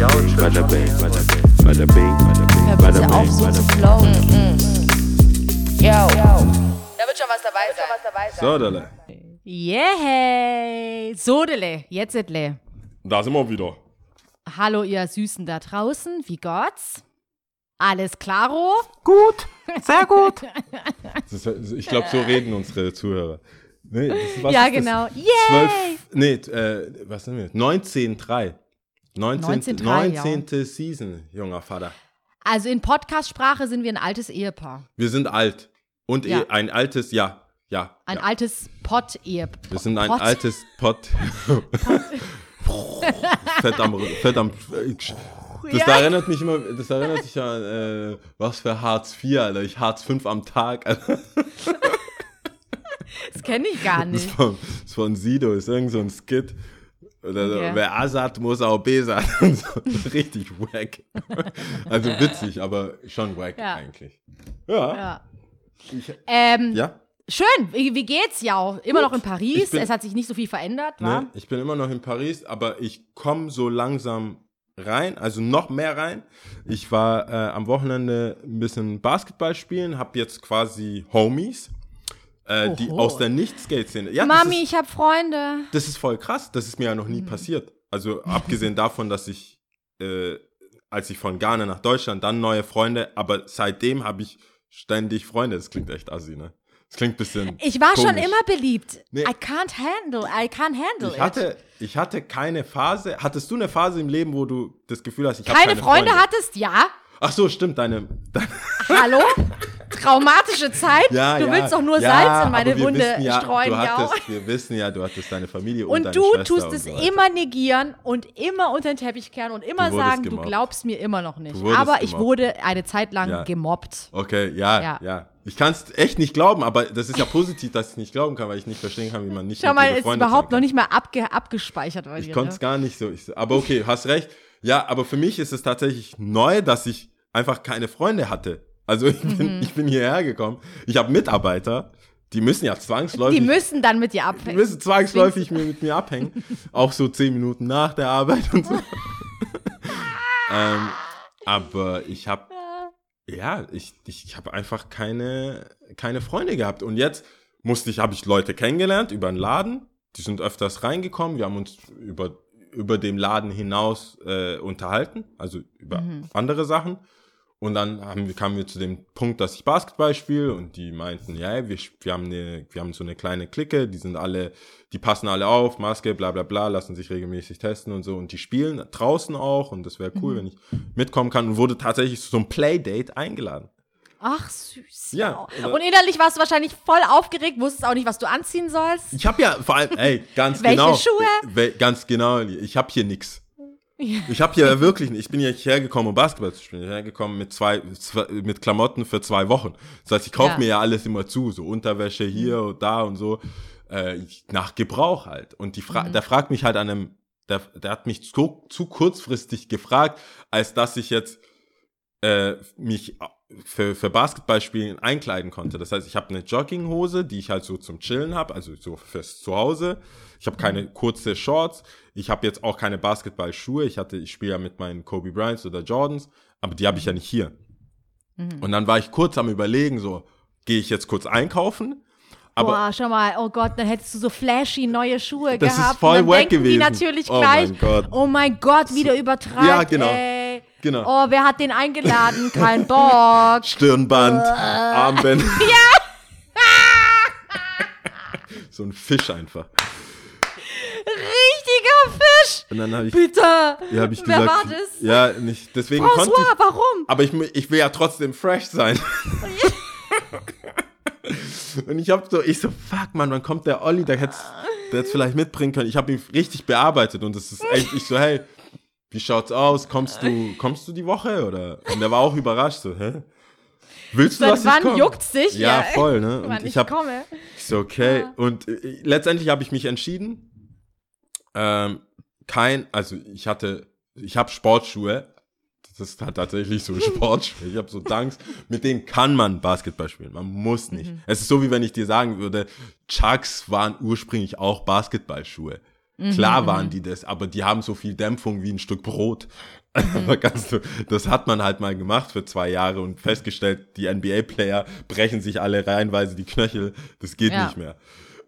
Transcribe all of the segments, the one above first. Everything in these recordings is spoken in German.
Bada bing, bada bing, bada bing, bada bing, Hör bada bitte auf, bing, so zu bing. flowen. Yo. Da wird schon was dabei sein. So, Dele. Yeah, Sodele, jetzt etle. Da sind wir wieder. Hallo ihr Süßen da draußen, wie Gott's? Alles klaro? Gut, sehr gut. Ist, ich glaube, so reden unsere Zuhörer. Nee, das ja, ist das? genau. Yay! 12, nee, äh, was sind wir? 19.3. 19. 19.3, 19. Season, junger Vater. Also in Podcast-Sprache sind wir ein altes Ehepaar. Wir sind alt. Und Ja. eh- ein altes, ja, ja. Ein ja. altes Pott-Ehepaar. Wir sind ein Pott. altes Pott. fett am, fett am. Das Ja. erinnert mich immer, das erinnert mich an, äh, was für Hartz IV, Alter. Ich Hartz V am Tag, Alter. Das kenne ich gar Das nicht. ist von, das ist von Sido, ist irgend so ein Skit. Oder so, Okay. wer A sagt, muss auch B sagen. So. Richtig wack. Also witzig, aber schon wack Ja. eigentlich. Ja. Ja. Ähm, Ja. Schön, wie, wie geht's ja? Immer noch in Ich Paris, bin- es hat sich nicht so viel verändert, wa? Ne? Ich bin immer noch in Paris, aber ich komme so langsam rein, also noch mehr rein. Ich war äh, am Wochenende ein bisschen Basketball spielen, habe jetzt quasi Homies, äh, die aus der Nicht-Skate-Szene. Ja, Mami, ist, ich habe Freunde. das ist voll krass. Das ist mir ja noch nie passiert. Also abgesehen davon, dass ich, äh, als ich von Ghana nach Deutschland, dann neue Freunde, aber seitdem habe ich ständig Freunde. Das klingt echt assi, ne? Das klingt ein bisschen. Ich war schon komisch. immer beliebt. Nee. I can't handle, I can't handle Ich hatte, ich hatte keine Phase. Hattest du eine Phase im Leben, wo du das Gefühl hast, ich it. habe Keine Freunde hattest? Ja. Ach so, stimmt, deine. deine Hallo? Traumatische Zeit? ja, du ja, willst doch nur ja, Salz in meine Wunde ja, streuen, du ja. hattest, Wir wissen ja, du hattest deine Familie und, Und deine du Schwester tust es so immer negieren und immer unter den Teppich kehren und immer Du sagen, du gemobbt. glaubst mir immer noch nicht. Du Aber ich gemobbt. wurde eine Zeit lang gemobbt. Okay, ja, ja. Ich kann es echt nicht glauben, aber das ist ja positiv, dass ich nicht glauben kann, weil ich nicht verstehen kann, wie man nicht Schau mal, dir ist überhaupt noch nicht mal abge abgespeichert bei Ich konnte es Ne? gar nicht so. Ich, aber okay, hast recht. Ja, aber für mich ist es tatsächlich neu, dass ich einfach keine Freunde hatte. Also ich Mhm. bin, ich bin hierher gekommen. Ich habe Mitarbeiter, die müssen ja zwangsläufig. Die müssen dann mit dir die abhängen. müssen zwangsläufig mir, mit mir abhängen. Auch so zehn Minuten nach der Arbeit und so. ähm, aber ich habe ja, ich, ich habe einfach keine, keine Freunde gehabt. Und jetzt musste ich, habe ich Leute kennengelernt über einen Laden. Die sind öfters reingekommen. Wir haben uns über, über dem Laden hinaus äh, unterhalten, also über andere Sachen. Und dann haben, wir- kamen wir zu dem Punkt, dass ich Basketball spiele und die meinten, ja, wir, wir, haben eine, wir haben so eine kleine Clique, die sind alle, die passen alle auf, Maske, bla bla bla, lassen sich regelmäßig testen und so und die spielen draußen auch und das wäre cool, wenn ich mitkommen kann und wurde tatsächlich zu so einem Playdate eingeladen. Ach, süß. Ja, Und innerlich warst du wahrscheinlich voll aufgeregt, wusstest auch nicht, was du anziehen sollst. Ich habe ja vor allem, ey, ganz Welche genau. Schuhe? We- Ganz genau, ich habe hier nix. Ich habe hier wirklich. Ich bin hier nicht hergekommen, um Basketball zu spielen. Ich bin hergekommen mit zwei, mit Klamotten für zwei Wochen. Das heißt, ich kaufe Ja. mir ja alles immer zu, so Unterwäsche hier und da und so, äh, nach Gebrauch halt. Und die Fra der fragt mich halt an einem, der, der hat mich zu, zu kurzfristig gefragt, als dass ich jetzt äh, mich für, für Basketballspielen einkleiden konnte. Das heißt, ich habe eine Jogginghose, die ich halt so zum Chillen habe, also so fürs Zuhause. Ich habe keine kurze Shorts. Ich habe jetzt auch keine Basketballschuhe. Ich hatte, ich spiele ja mit meinen Kobe Bryants oder Jordans, aber die habe ich ja nicht hier. Und dann war ich kurz am überlegen, so, gehe ich jetzt kurz einkaufen? Aber Boah, schau mal, oh Gott, dann hättest du so flashy neue Schuhe Das ist gehabt. voll und dann wack denken die gewesen. natürlich Oh gleich, mein Gott. oh mein Gott, wieder übertreibt, Ja, genau. ey. Genau. Oh, wer hat den eingeladen? Kein Bock. Stirnband, Äh. Armband. Ja! so ein Fisch einfach. Richtiger Fisch. Und dann habe ich, Bitte. ja, hab ich Wer gesagt, war das? ja, nicht, deswegen konnte François, ich, warum? aber ich, ich will ja trotzdem fresh sein. Und ich hab so, ich so, fuck man, wann kommt der Olli, der hätte hätt's vielleicht mitbringen können. Ich habe ihn richtig bearbeitet und es ist echt, ich so, hey, wie schaut's aus? Kommst du, kommst du die Woche oder? Und der war auch überrascht, so, hä? Willst du, Seit dass ich wann komme? juckt's dich? Ja, Ja, voll, ne? Und ich ich habe komme. ich so, okay. Und äh, letztendlich habe ich mich entschieden. Ähm, kein, also ich hatte, ich habe Sportschuhe. Das ist halt tatsächlich so Sportschuhe. Ich habe so Dunks, mit denen kann man Basketball spielen. Man muss nicht. Es ist so, wie wenn ich dir sagen würde, Chucks waren ursprünglich auch Basketballschuhe. Klar waren die das, aber die haben so viel Dämpfung wie ein Stück Brot. Das hat man halt mal gemacht für zwei Jahre und festgestellt, die NBA-Player brechen sich alle reihenweise die Knöchel. Das geht Ja. nicht mehr.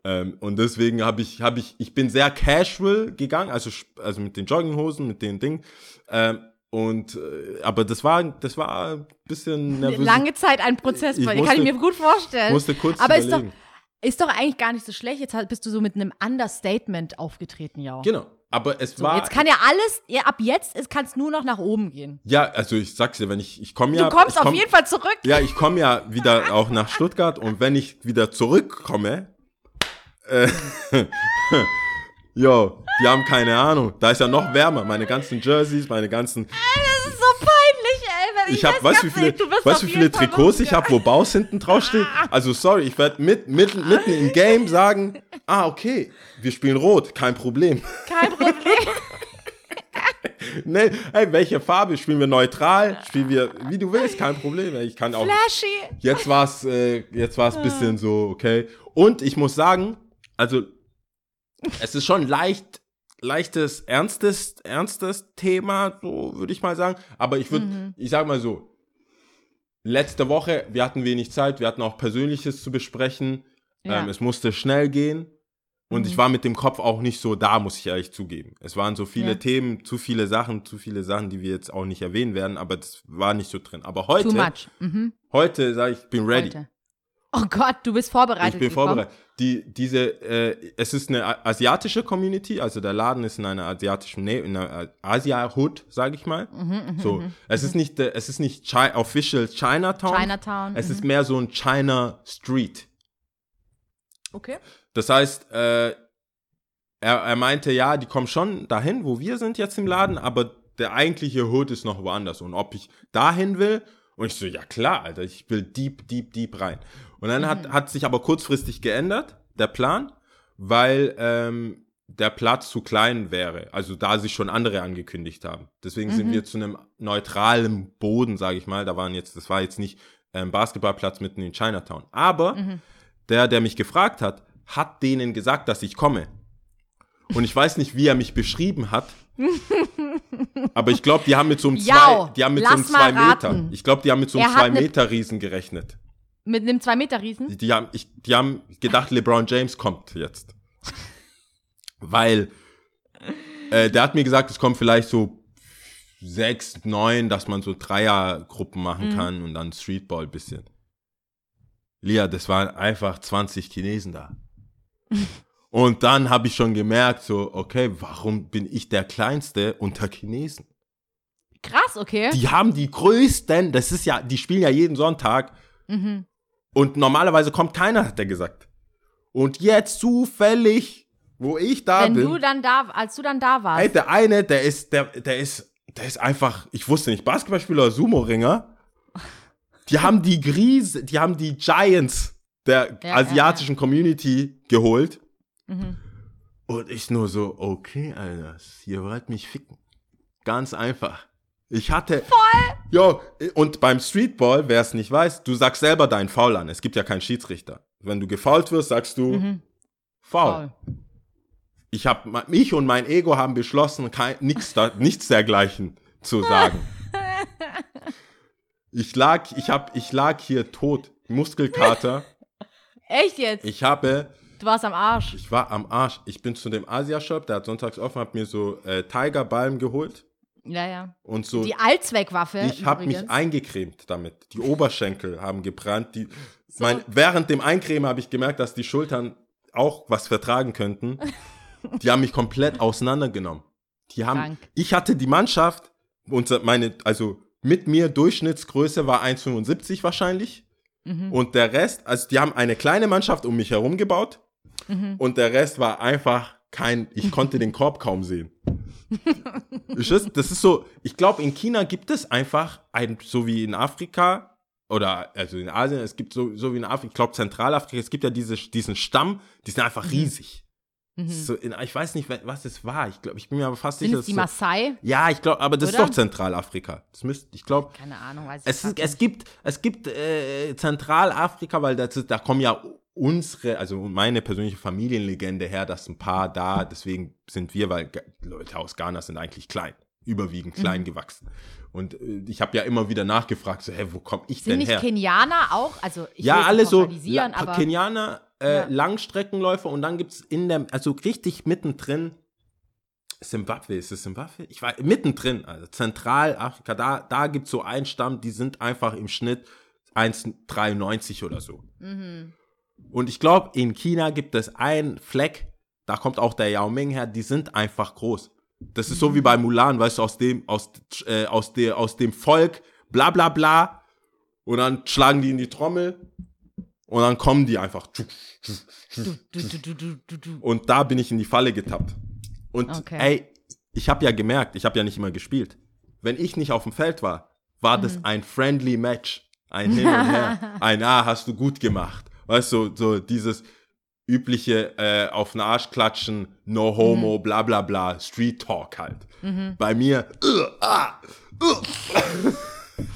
Ähm, und deswegen habe ich, habe ich, ich bin sehr casual gegangen, also, also mit den Jogginghosen, mit den Dingen. Ähm, und äh, aber das war, das war ein bisschen nervös. Lange Zeit ein Prozess, Ich musste- kann ich mir gut vorstellen. musste kurz Aber ist doch, überlegen. Ist doch eigentlich gar nicht so schlecht. Jetzt bist du so mit einem Understatement aufgetreten, ja. Genau. Aber es So, war. jetzt kann ja alles, ja, ab jetzt kann es nur noch nach oben gehen. ja, also ich sag's dir, wenn ich, ich komme ja. du kommst ich auf komm, jeden Fall zurück. Ja, ich komme ja wieder auch nach Stuttgart und wenn ich wieder zurückkomme, äh, jo, die haben keine Ahnung. Da ist ja noch wärmer. Meine ganzen Jerseys, meine ganzen. Das Ich habe, weißt du, wie viele, weißt, wie viele Trikots ich habe, wo Baus hinten draufsteht? Also sorry, ich werde mit, mit, mitten im Game sagen, ah okay, wir spielen rot, kein Problem. Kein Problem. Nee, hey, welche Farbe? Spielen wir neutral? Spielen wir, wie du willst, kein Problem. Ich kann auch. Flashy. Jetzt war es äh, jetzt war's ein bisschen so, okay. Und ich muss sagen, also es ist schon leicht, leichtes, ernstes, ernstes Thema, so würde ich mal sagen. Aber ich würde, ich sag mal so, letzte Woche, wir hatten wenig Zeit, wir hatten auch Persönliches zu besprechen. Ja. Ähm, es musste schnell gehen. Und ich war mit dem Kopf auch nicht so da, muss ich ehrlich zugeben. Es waren so viele Ja. Themen, zu viele Sachen, zu viele Sachen, die wir jetzt auch nicht erwähnen werden, aber das war nicht so drin. Aber heute. Mhm. heute sage ich, ich bin ready. Heute. Oh Gott, du bist vorbereitet. Ich bin gekommen. vorbereitet. Die, diese, äh, es ist eine asiatische Community, also der Laden ist in einer asiatischen, Nähe, in einer Asia-Hood, sage ich mal. Mhm, so, es ist nicht, äh, es ist nicht Chi official Chinatown. Chinatown. Es mhm. ist mehr so ein China Street. Okay. Das heißt, äh, er, er meinte, ja, die kommen schon dahin, wo wir sind jetzt im Laden, aber der eigentliche Hood ist noch woanders. Und ob ich dahin will, und ich so, ja klar, Alter, ich will deep, deep, deep rein. Und dann hat, hat sich aber kurzfristig geändert, der Plan, weil ähm, der Platz zu klein wäre. Also da sich schon andere angekündigt haben. Deswegen sind wir zu einem neutralen Boden, sage ich mal. Da waren jetzt, das war jetzt nicht ähm, Basketballplatz mitten in Chinatown. Aber der, der mich gefragt hat, hat denen gesagt, dass ich komme. Und ich weiß nicht, wie er mich beschrieben hat. aber ich glaube, die haben mit so einem Jau, zwei, die haben mit so einem Meter. Ich glaube, die haben mit so einem Er hat zwei ne- Meter Riesen gerechnet. Mit einem 2-Meter-Riesen? Die, die haben, ich, die haben gedacht, LeBron James kommt jetzt. Weil äh, der hat mir gesagt, es kommen vielleicht so sechs, neun, dass man so Dreiergruppen machen kann und dann Streetball bisschen. Lia, das waren einfach 20 Chinesen da. und dann habe ich schon gemerkt, so, okay, warum bin ich der Kleinste unter Chinesen? Krass, okay. Die haben die größten, das ist ja, die spielen ja jeden Sonntag. Mhm. Und normalerweise kommt keiner, hat er gesagt. Und jetzt zufällig, wo ich da Wenn bin, du dann da, als du dann da warst. ey, der eine, der ist, der, der ist, der ist einfach, ich wusste nicht, Basketballspieler oder Sumo-Ringer. Die haben die Gries, die haben die Giants der Ja, asiatischen Community geholt. Mhm. Und ich nur so, okay, Alter, ihr wollt mich ficken. Ganz einfach. Ich hatte. Voll! Jo, und beim Streetball, wer es nicht weiß, du sagst selber deinen Foul an. Es gibt ja keinen Schiedsrichter. Wenn du gefoult wirst, sagst du Mhm. Foul. Faul. Ich hab, mich und mein Ego haben beschlossen, kein, nichts, da, nichts dergleichen zu sagen. Ich lag, ich hab, ich lag hier tot, Muskelkater. Echt jetzt? Ich habe, Du warst am Arsch. ich war am Arsch. Ich bin zu dem Asia-Shop, der hat sonntags offen, hab mir so äh, Tigerbalm geholt Ja, ja. und so. Die Allzweckwaffe. ich habe mich eingecremt damit. Die Oberschenkel haben gebrannt. Die, mein, während dem Eincremen habe ich gemerkt, dass die Schultern auch was vertragen könnten. Die haben mich komplett auseinandergenommen. Die haben, Krank. ich hatte die Mannschaft, unser, meine, also mit mir Durchschnittsgröße war 1,75 wahrscheinlich. Mhm. Und der Rest, also die haben eine kleine Mannschaft um mich herum gebaut. Mhm. Und der Rest war einfach kein, ich konnte den Korb kaum sehen. Das, ist so, ich glaube, in China gibt es einfach ein, so wie in Afrika oder also in Asien, es gibt so, so wie in Afrika, ich glaube Zentralafrika, es gibt ja diese, diesen Stamm, die sind einfach riesig. So in, ich weiß nicht, was es war. Ich glaube, ich bin mir aber fast Mhm. Sind sicher. es die dass so, Maasai? ja, ich glaube, aber das Oder? ist doch Zentralafrika. Das müsste, ich glaube, Keine Ahnung, weiß ich es, ist, es gibt, es gibt äh, Zentralafrika, weil das da kommen ja unsere, also meine persönliche Familienlegende her, dass ein paar da, deswegen sind wir, weil Leute aus Ghana sind eigentlich klein, überwiegend klein gewachsen. Und äh, ich habe ja immer wieder nachgefragt, so, hä, wo komme ich Sind denn nicht her? Kenianer auch? Also ich ja, alle nicht so aber Kenianer, äh, Ja. Langstreckenläufer und dann gibt's in der, also richtig mittendrin, Zimbabwe, ist es Zimbabwe? Ich weiß, mittendrin, also Zentralafrika, da, da gibt's so einen Stamm, die sind einfach im Schnitt 1,93 oder so. Mhm. Und ich glaube, in China gibt es einen Fleck, da kommt auch der Yao Ming her, die sind einfach groß. Das ist so wie bei Mulan, weißt du, aus dem, aus, äh, aus, der, aus dem Volk, bla bla bla. Und dann schlagen die in die Trommel und dann kommen die einfach. Und da bin ich in die Falle getappt. Und Okay. ey, ich habe ja gemerkt, ich habe ja nicht immer gespielt. Wenn ich nicht auf dem Feld war, war Mhm. das ein friendly Match. Ein Hin und Her. ein Ah, hast du gut gemacht. Weißt du, so dieses übliche äh, auf den Arsch klatschen, no homo, Mhm. bla bla bla, Street Talk halt. Bei mir, uh, ah, uh,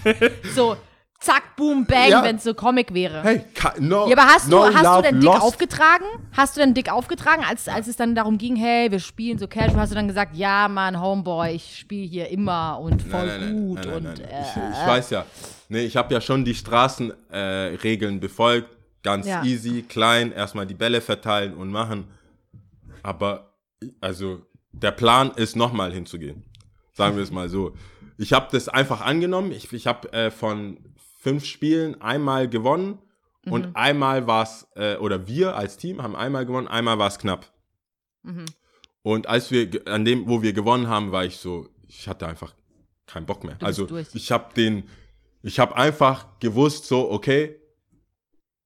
So, zack, boom, bang, Ja. wenn es so Comic wäre. hey, no, Ja, aber hast du, no hast du denn dick lost. aufgetragen? Hast du denn dick aufgetragen, als, als es dann darum ging, hey, wir spielen so casual, hast du dann gesagt, ja, Mann, Homeboy, ich spiele hier immer und voll Nein, nein, gut nein, und äh, ich, ich weiß ja. Nee, ich habe ja schon die Straßenregeln äh, befolgt. Ganz Ja. easy, klein, erstmal die Bälle verteilen und machen. Aber, also, der Plan ist, nochmal hinzugehen. Sagen wir es mal so. Ich habe das einfach angenommen. Ich, ich habe äh, von fünf Spielen einmal gewonnen und einmal war es, äh, oder wir als Team haben einmal gewonnen, einmal war es knapp. Und als wir, an dem, wo wir gewonnen haben, war ich so, ich hatte einfach keinen Bock mehr. also durch. ich habe den, ich habe einfach gewusst, so, okay,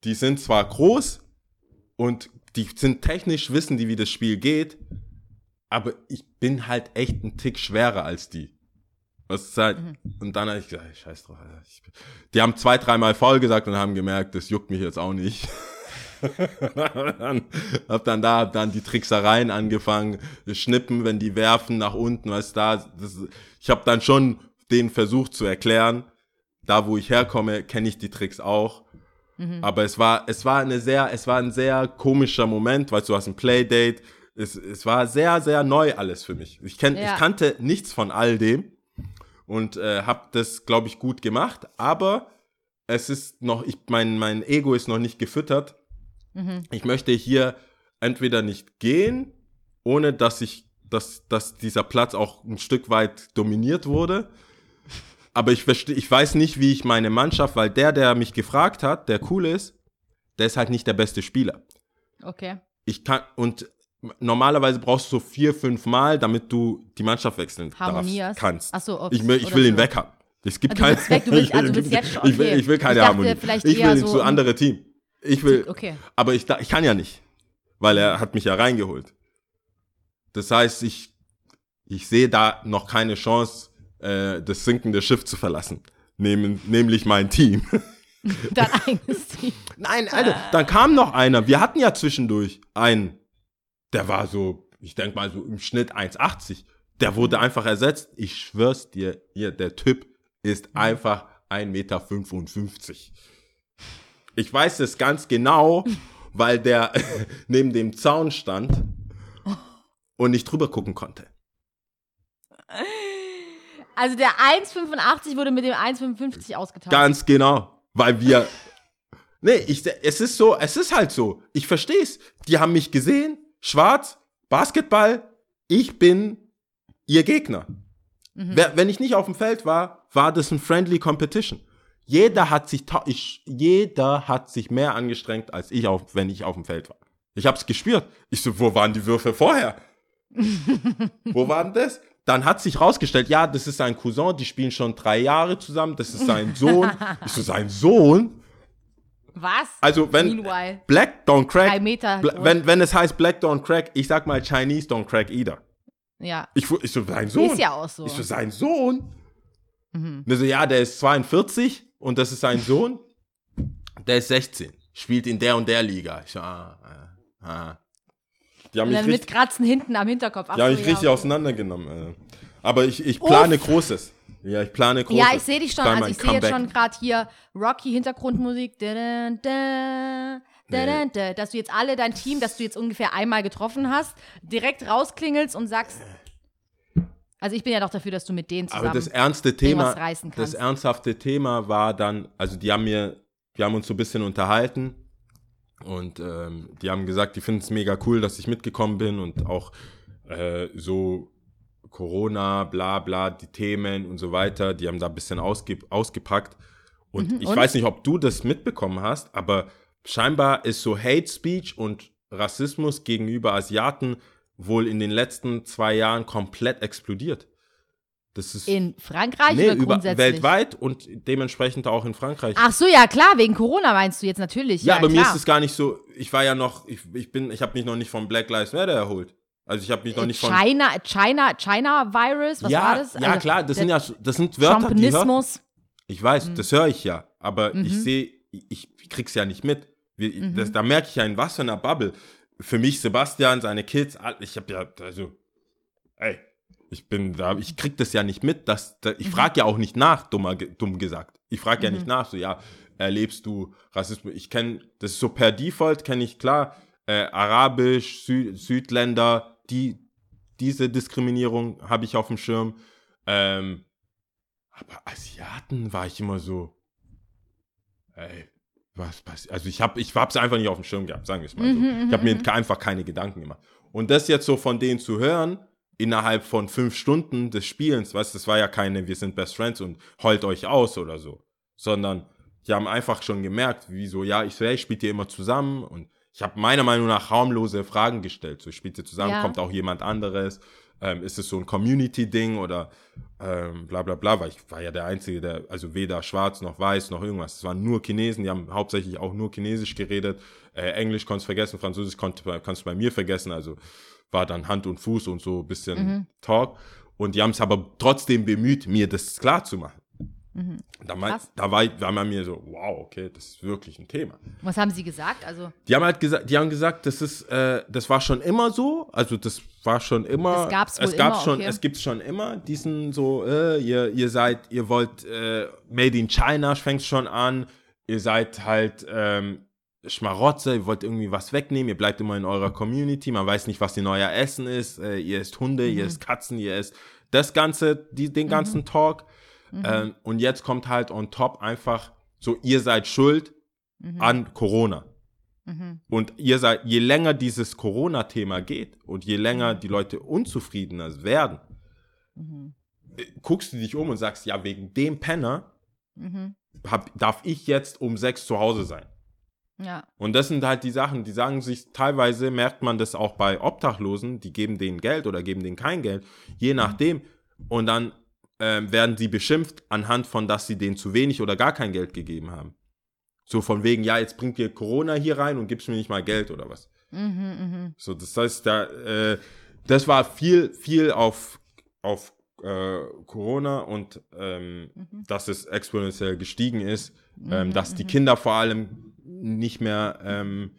die sind zwar groß und die sind technisch, wissen die, wie das Spiel geht, aber ich bin halt echt ein Tick schwerer als die. Was ist halt, Und dann habe ich gesagt, scheiß drauf. Alter. Die haben zwei, dreimal faul gesagt und haben gemerkt, das juckt mich jetzt auch nicht. dann, hab dann da hab dann die Tricksereien angefangen, schnippen, wenn die werfen nach unten, was da. Das, ich habe dann schon denen versucht zu erklären, da wo ich herkomme, kenne ich die Tricks auch. Aber es war, es war eine sehr, es war ein sehr komischer Moment, weil du hast ein Playdate. Es, es war sehr, sehr neu alles für mich. Ich, kenn, Ja. ich kannte nichts von all dem und äh, habe das, glaube ich, gut gemacht. Aber es ist noch, ich, mein, mein Ego ist noch nicht gefüttert. Ich möchte hier entweder nicht gehen, ohne dass ich, dass, dass dieser Platz auch ein Stück weit dominiert wurde. Aber ich ich weiß nicht, wie ich meine Mannschaft, weil der, der mich gefragt hat, der cool ist, der ist halt nicht der beste Spieler. okay. Ich kann, und normalerweise brauchst du so vier, fünf Mal, damit du die Mannschaft wechseln darfst, Harmonierst. kannst. Ach so, ich will, ich will ihn so. weghaben. Es gibt Also du kein, willst weg, du willst- also du willst jetzt schon, ich, will, okay. ich will keine Ich dachte, Harmonie. Ich will so zu um- andere Team. Ich will, Okay. aber ich, ich kann ja nicht, weil er hat mich ja reingeholt. Das heißt, ich, ich sehe da noch keine Chance, äh, das sinkende Schiff zu verlassen. Nehmen, nämlich mein Team. Dein eigenes Team. Nein, Alter, dann kam noch einer. Wir hatten ja zwischendurch einen, der war so, ich denk mal so im Schnitt 1,80. Der wurde einfach ersetzt. Ich schwör's dir, hier, der Typ ist einfach 1,55 Meter. Ich weiß es ganz genau, weil der neben dem Zaun stand und nicht drüber gucken konnte. Also der 1,85 wurde mit dem 1,55 ausgetauscht. Ganz genau. Weil wir. Nee, ich, es ist so, es ist halt so. Ich versteh's. Die haben mich gesehen, schwarz, Basketball, ich bin ihr Gegner. Wer, wenn ich nicht auf dem Feld war, war das ein friendly Competition. Jeder hat sich, ich, jeder hat sich mehr angestrengt als ich, auf, wenn ich auf dem Feld war. Ich hab's gespürt. Ich so, wo waren die Würfe vorher? wo waren das? Dann hat sich rausgestellt, ja, das ist sein Cousin, die spielen schon drei Jahre zusammen, das ist sein Sohn. Ich so, sein Sohn? Was? Also, wenn Meanwhile. Black don't crack, Drei Meter Bla- wenn, wenn es heißt Black don't crack, ich sag mal Chinese don't crack either. Ja. Ich, ich so, sein Sohn? Ist ja auch so. Ich so, sein Sohn? Mhm. Und er so, ja, der ist 42 und das ist sein Sohn. Der ist 16. Spielt in der und der Liga. Ich so, ah, ah, ah. Die haben Und mich dann mit Kratzen hinten am Hinterkopf. Ach die haben mich ja, richtig okay. auseinandergenommen. Alter. Aber ich, ich plane Großes. Ja, ich plane Großes. Ja, ich sehe dich schon. Also mein ich sehe jetzt schon gerade hier Rocky Hintergrundmusik. Da, da, da, Da, da, da, dass du jetzt alle dein Team, das du jetzt ungefähr einmal getroffen hast, direkt rausklingelst und sagst. Also ich bin ja doch dafür, dass du mit denen zusammen Aber das ernste Thema, das ernsthafte Thema war dann, also die haben mir, wir haben uns so ein bisschen unterhalten und ähm, die haben gesagt, die finden es mega cool, dass ich mitgekommen bin und auch äh, so Corona, bla bla, die Themen und so weiter, die haben da ein bisschen ausge ausgepackt. Und ich und? weiß nicht, ob du das mitbekommen hast, aber scheinbar ist so Hate Speech und Rassismus gegenüber Asiaten wohl in den letzten zwei Jahren komplett explodiert. Das ist In Frankreich nee, oder über, grundsätzlich? weltweit und dementsprechend auch in Frankreich. Ach so, ja klar, wegen Corona meinst du jetzt natürlich. ja, Ja, aber mir klar. ist es gar nicht so. Ich war ja noch, ich, ich bin, ich habe mich noch nicht von Black Lives Matter erholt. Also ich habe mich noch nicht von. China, China, China Virus, was ja, war das? ja Also, klar, das sind ja, das sind Wörter, die hört, Trumpismus. Mhm. Ich weiß, das höre ich ja, aber ich sehe, ich, ich krieg's ja nicht mit. Wir, Mhm. das, da merke ich ja in was für einer Bubble. Für mich, Sebastian, seine Kids, ich habe ja, also, ey, ich bin da, ich krieg das ja nicht mit. Dass, da, Mhm. ich frage ja auch nicht nach, dummer, dumm gesagt. Ich frage ja nicht nach, so, ja, erlebst du Rassismus? Ich kenne, das ist so per Default, kenne ich klar, äh, Arabisch, Sü Südländer, die, diese Diskriminierung habe ich auf dem Schirm. Ähm, aber Asiaten war ich immer so, ey, was passiert? Also ich habe ich hab's einfach nicht auf dem Schirm gehabt, sagen wir es mal so. Ich habe mir ke- einfach keine Gedanken gemacht. Und das jetzt so von denen zu hören, innerhalb von fünf Stunden des Spielens, weißt du, das war ja keine, wir sind Best Friends und heult euch aus oder so, sondern die haben einfach schon gemerkt, wie so, ja, ich spielt ihr immer zusammen und ich habe meiner Meinung nach harmlose Fragen gestellt. So, spielt ihr zusammen, Ja. kommt auch jemand anderes? Ähm, ist es so ein Community-Ding oder ähm, bla bla bla, weil ich war ja der Einzige, der, also weder schwarz noch weiß noch irgendwas. Es waren nur Chinesen, die haben hauptsächlich auch nur Chinesisch geredet. Äh, Englisch konntest du vergessen, Französisch konnt, kannst du bei mir vergessen, also war dann Hand und Fuß und so ein bisschen Talk. Und die haben es aber trotzdem bemüht, mir das klar zu machen. Da, mein, Krass. da war, war man mir so, wow, okay, das ist wirklich ein Thema. Was haben sie gesagt? Also, Die haben halt gesagt, die haben gesagt, das ist, äh, das war schon immer so. Also das war schon immer. Das gab's es gab schon, okay. es gibt schon immer diesen so, äh, ihr, ihr seid, ihr wollt äh, Made in China fängt schon an. Ihr seid halt ähm, Schmarotzer, ihr wollt irgendwie was wegnehmen, ihr bleibt immer in eurer Community, man weiß nicht, was in euer Essen ist. Äh, ihr esst Hunde, Mhm. ihr esst Katzen, ihr esst das Ganze, die, den ganzen Talk. Mhm. Ähm, und jetzt kommt halt on top einfach so, ihr seid schuld Mhm. an Corona. Und ihr seid, je länger dieses Corona-Thema geht und je länger die Leute unzufriedener werden, äh, guckst du dich um und sagst, ja, wegen dem Penner hab, darf ich jetzt um sechs zu Hause sein. Ja. Und das sind halt die Sachen, die sagen sich, teilweise merkt man das auch bei Obdachlosen, die geben denen Geld oder geben denen kein Geld, je nachdem. Und dann ähm, werden sie beschimpft anhand von, dass sie denen zu wenig oder gar kein Geld gegeben haben. So von wegen, ja, jetzt bringt ihr Corona hier rein und gibst mir nicht mal Geld oder was. So, das heißt, da, äh, das war viel, viel auf, auf äh, Corona und ähm, dass es exponentiell gestiegen ist, ähm, dass die Kinder vor allem nicht mehr ähm,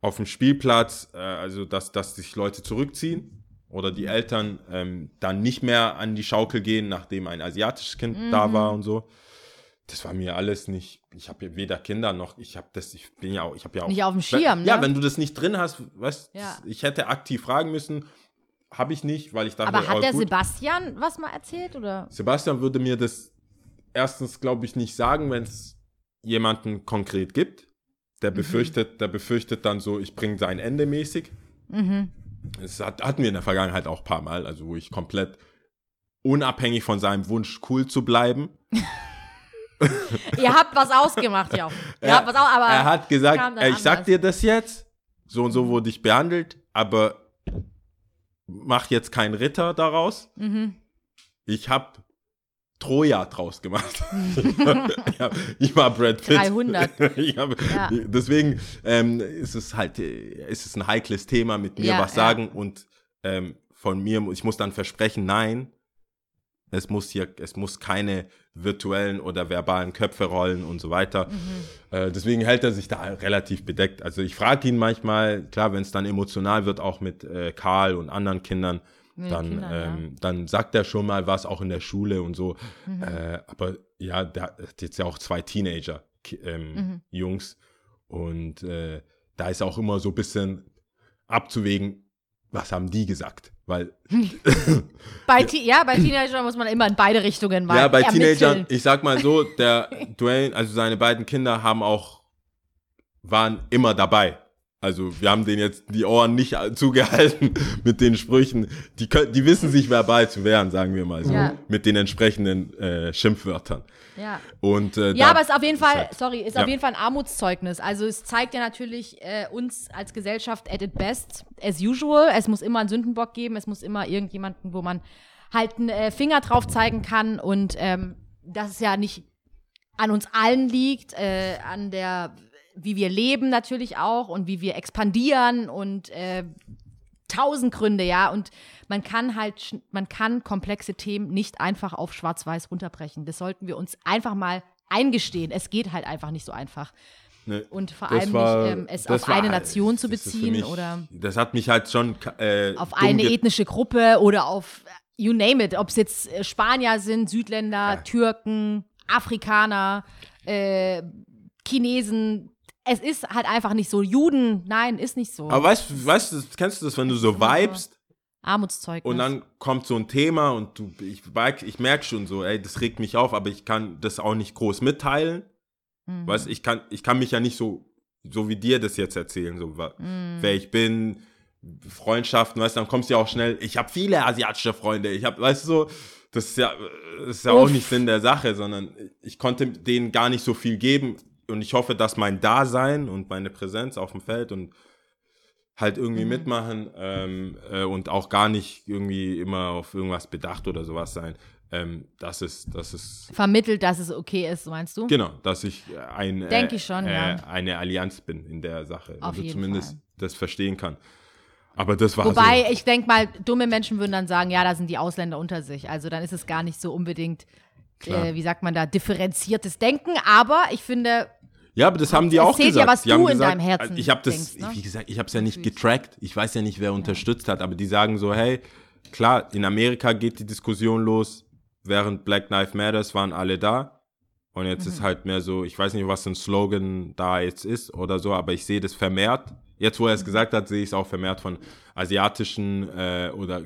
auf dem Spielplatz, äh, also dass, dass sich Leute zurückziehen oder die Eltern ähm, dann nicht mehr an die Schaukel gehen, nachdem ein asiatisches Kind da war und so. Das war mir alles nicht. Ich habe ja weder Kinder noch. Ich habe das. Ich bin ja auch. Ich habe ja auch Nicht auf dem wenn- Schirm, Ja, ne? wenn du das nicht drin hast, weißt. Ja. Ich hätte aktiv fragen müssen. Habe ich nicht, weil ich dachte. Aber hat oh, der gut. Sebastian was mal erzählt? Oder? Sebastian würde mir das erstens, glaube ich, nicht sagen, wenn es jemanden konkret gibt. Der befürchtet, der befürchtet dann so, ich bringe sein Ende mäßig. Das hat, hatten wir in der Vergangenheit auch ein paar Mal, also wo ich komplett unabhängig von seinem Wunsch cool zu bleiben. Ihr habt was ausgemacht, ja. Ihr Er- habt was aus, aber er hat gesagt, ey, ich sag anders. dir das jetzt, so und so wurde ich behandelt, aber mach jetzt keinen Ritter daraus. Mhm. Ich hab Troja draus gemacht. ich, hab, ich war Brad Pitt. 300. ich hab, Ja. Deswegen ähm, ist es halt, ist es ein heikles Thema, mit mir Ja, was ja. sagen und ähm, von mir, ich muss dann versprechen, nein, es muss hier, es muss keine virtuellen oder verbalen Köpfe rollen und so weiter. Mhm. Äh, deswegen hält er sich da relativ bedeckt. Also ich frage ihn manchmal, klar, wenn es dann emotional wird, auch mit äh, Karl und anderen Kindern, Mit dann, Kindern, ja. ähm, dann sagt er schon mal was, auch in der Schule und so. Mhm. Äh, aber ja, der hat jetzt ja auch zwei Teenager, ähm, Mhm. Jungs. Und äh, da ist auch immer so ein bisschen abzuwägen, was haben die gesagt? Weil Bei, ja, bei Teenagern muss man immer in beide Richtungen mal ja, bei ermitteln. Teenagern, ich sag mal so, der Dwayne, also seine beiden Kinder haben auch, waren immer dabei. Also wir haben denen jetzt die Ohren nicht zugehalten mit den Sprüchen. Die, können, die wissen sich verbal zu wehren, sagen wir mal so. Ja. Mit den entsprechenden äh, Schimpfwörtern. Ja. Und, äh, Ja, aber es ist auf jeden Fall, halt- sorry, ist Ja. auf jeden Fall ein Armutszeugnis. Also es zeigt ja natürlich äh, uns als Gesellschaft at its best, as usual. Es muss immer einen Sündenbock geben, es muss immer irgendjemanden, wo man halt einen äh, Finger drauf zeigen kann und ähm, dass es ja nicht an uns allen liegt, äh, an der, wie wir leben natürlich auch und wie wir expandieren und äh, tausend Gründe, ja. Und man kann halt, man kann komplexe Themen nicht einfach auf Schwarz-Weiß runterbrechen. Das sollten wir uns einfach mal eingestehen. Es geht halt einfach nicht so einfach. Ne, Und vor allem war- nicht, ähm, es auf war- eine Nation zu beziehen mich- oder Das hat mich halt schon äh, auf eine ethnische Gruppe oder auf äh, you name it, ob es jetzt äh, Spanier sind, Südländer, Türken, Afrikaner, äh, Chinesen. Es ist halt einfach nicht so. Juden, nein, ist nicht so. Aber weißt du, weißt du, kennst du das, wenn du so vibest Armutszeugnis. und dann kommt so ein Thema und du, ich, ich merke schon so, ey, das regt mich auf, aber ich kann das auch nicht groß mitteilen. Mhm. Weißt ich kann, ich kann mich ja nicht so, so wie dir das jetzt erzählen, so Mhm. wer ich bin, Freundschaften, weißt du, dann kommst du ja auch schnell, ich habe viele asiatische Freunde, ich habe, weißt du, so, das ist ja, das ist ja auch nicht Sinn der Sache, sondern ich konnte denen gar nicht so viel geben und ich hoffe, dass mein Dasein und meine Präsenz auf dem Feld und halt irgendwie Mhm. mitmachen ähm, äh, und auch gar nicht irgendwie immer auf irgendwas bedacht oder sowas sein. Ähm, das ist, das ist Vermittelt, dass es okay ist, meinst du? Genau, dass ich äh, ein, äh, Denk ich schon, äh, ja. eine Allianz bin in der Sache. Auf also zumindest Fall. das verstehen kann. Aber das war Wobei, so. ich denke mal, dumme Menschen würden dann sagen, ja, da sind die Ausländer unter sich. Also dann ist es gar nicht so unbedingt, äh, wie sagt man da, differenziertes Denken. Aber ich finde, Ja, aber das haben die auch zählt ja, gesagt. was die du in gesagt, deinem Herzen Ich habe das, denkst, ne? wie gesagt, ich habe es ja nicht getrackt. Ich weiß ja nicht, wer unterstützt hat, aber die sagen so, hey, klar, in Amerika geht die Diskussion los, während Black Knife Matters waren alle da. Und jetzt Mhm. ist halt mehr so, ich weiß nicht, was ein Slogan da jetzt ist oder so, aber ich sehe das vermehrt. Jetzt, wo er es gesagt hat, sehe ich es auch vermehrt von asiatischen äh, oder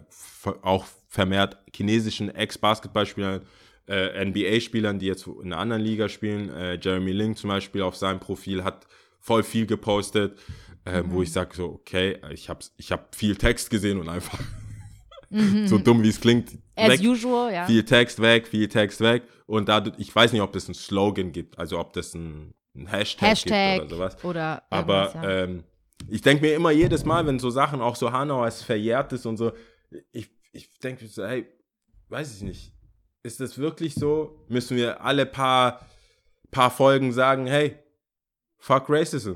auch vermehrt chinesischen Ex-Basketballspielern, äh, NBA-Spielern, die jetzt in einer anderen Liga spielen. Äh, Jeremy Lin zum Beispiel auf seinem Profil hat voll viel gepostet, äh, wo ich sage so, okay, ich habe ich hab viel Text gesehen und einfach so dumm wie es klingt, as weg, usual, ja. viel Text weg, viel Text weg und dadurch, ich weiß nicht, ob das einen Slogan gibt, also ob das ein, ein Hashtag, Hashtag gibt oder sowas. oder Aber ja. ähm, ich denke mir immer jedes Mal, wenn so Sachen auch so Hanau als verjährt ist und so, ich, ich denke so, hey, weiß ich nicht, ist das wirklich so? Müssen wir alle paar, paar Folgen sagen, hey, fuck Racism?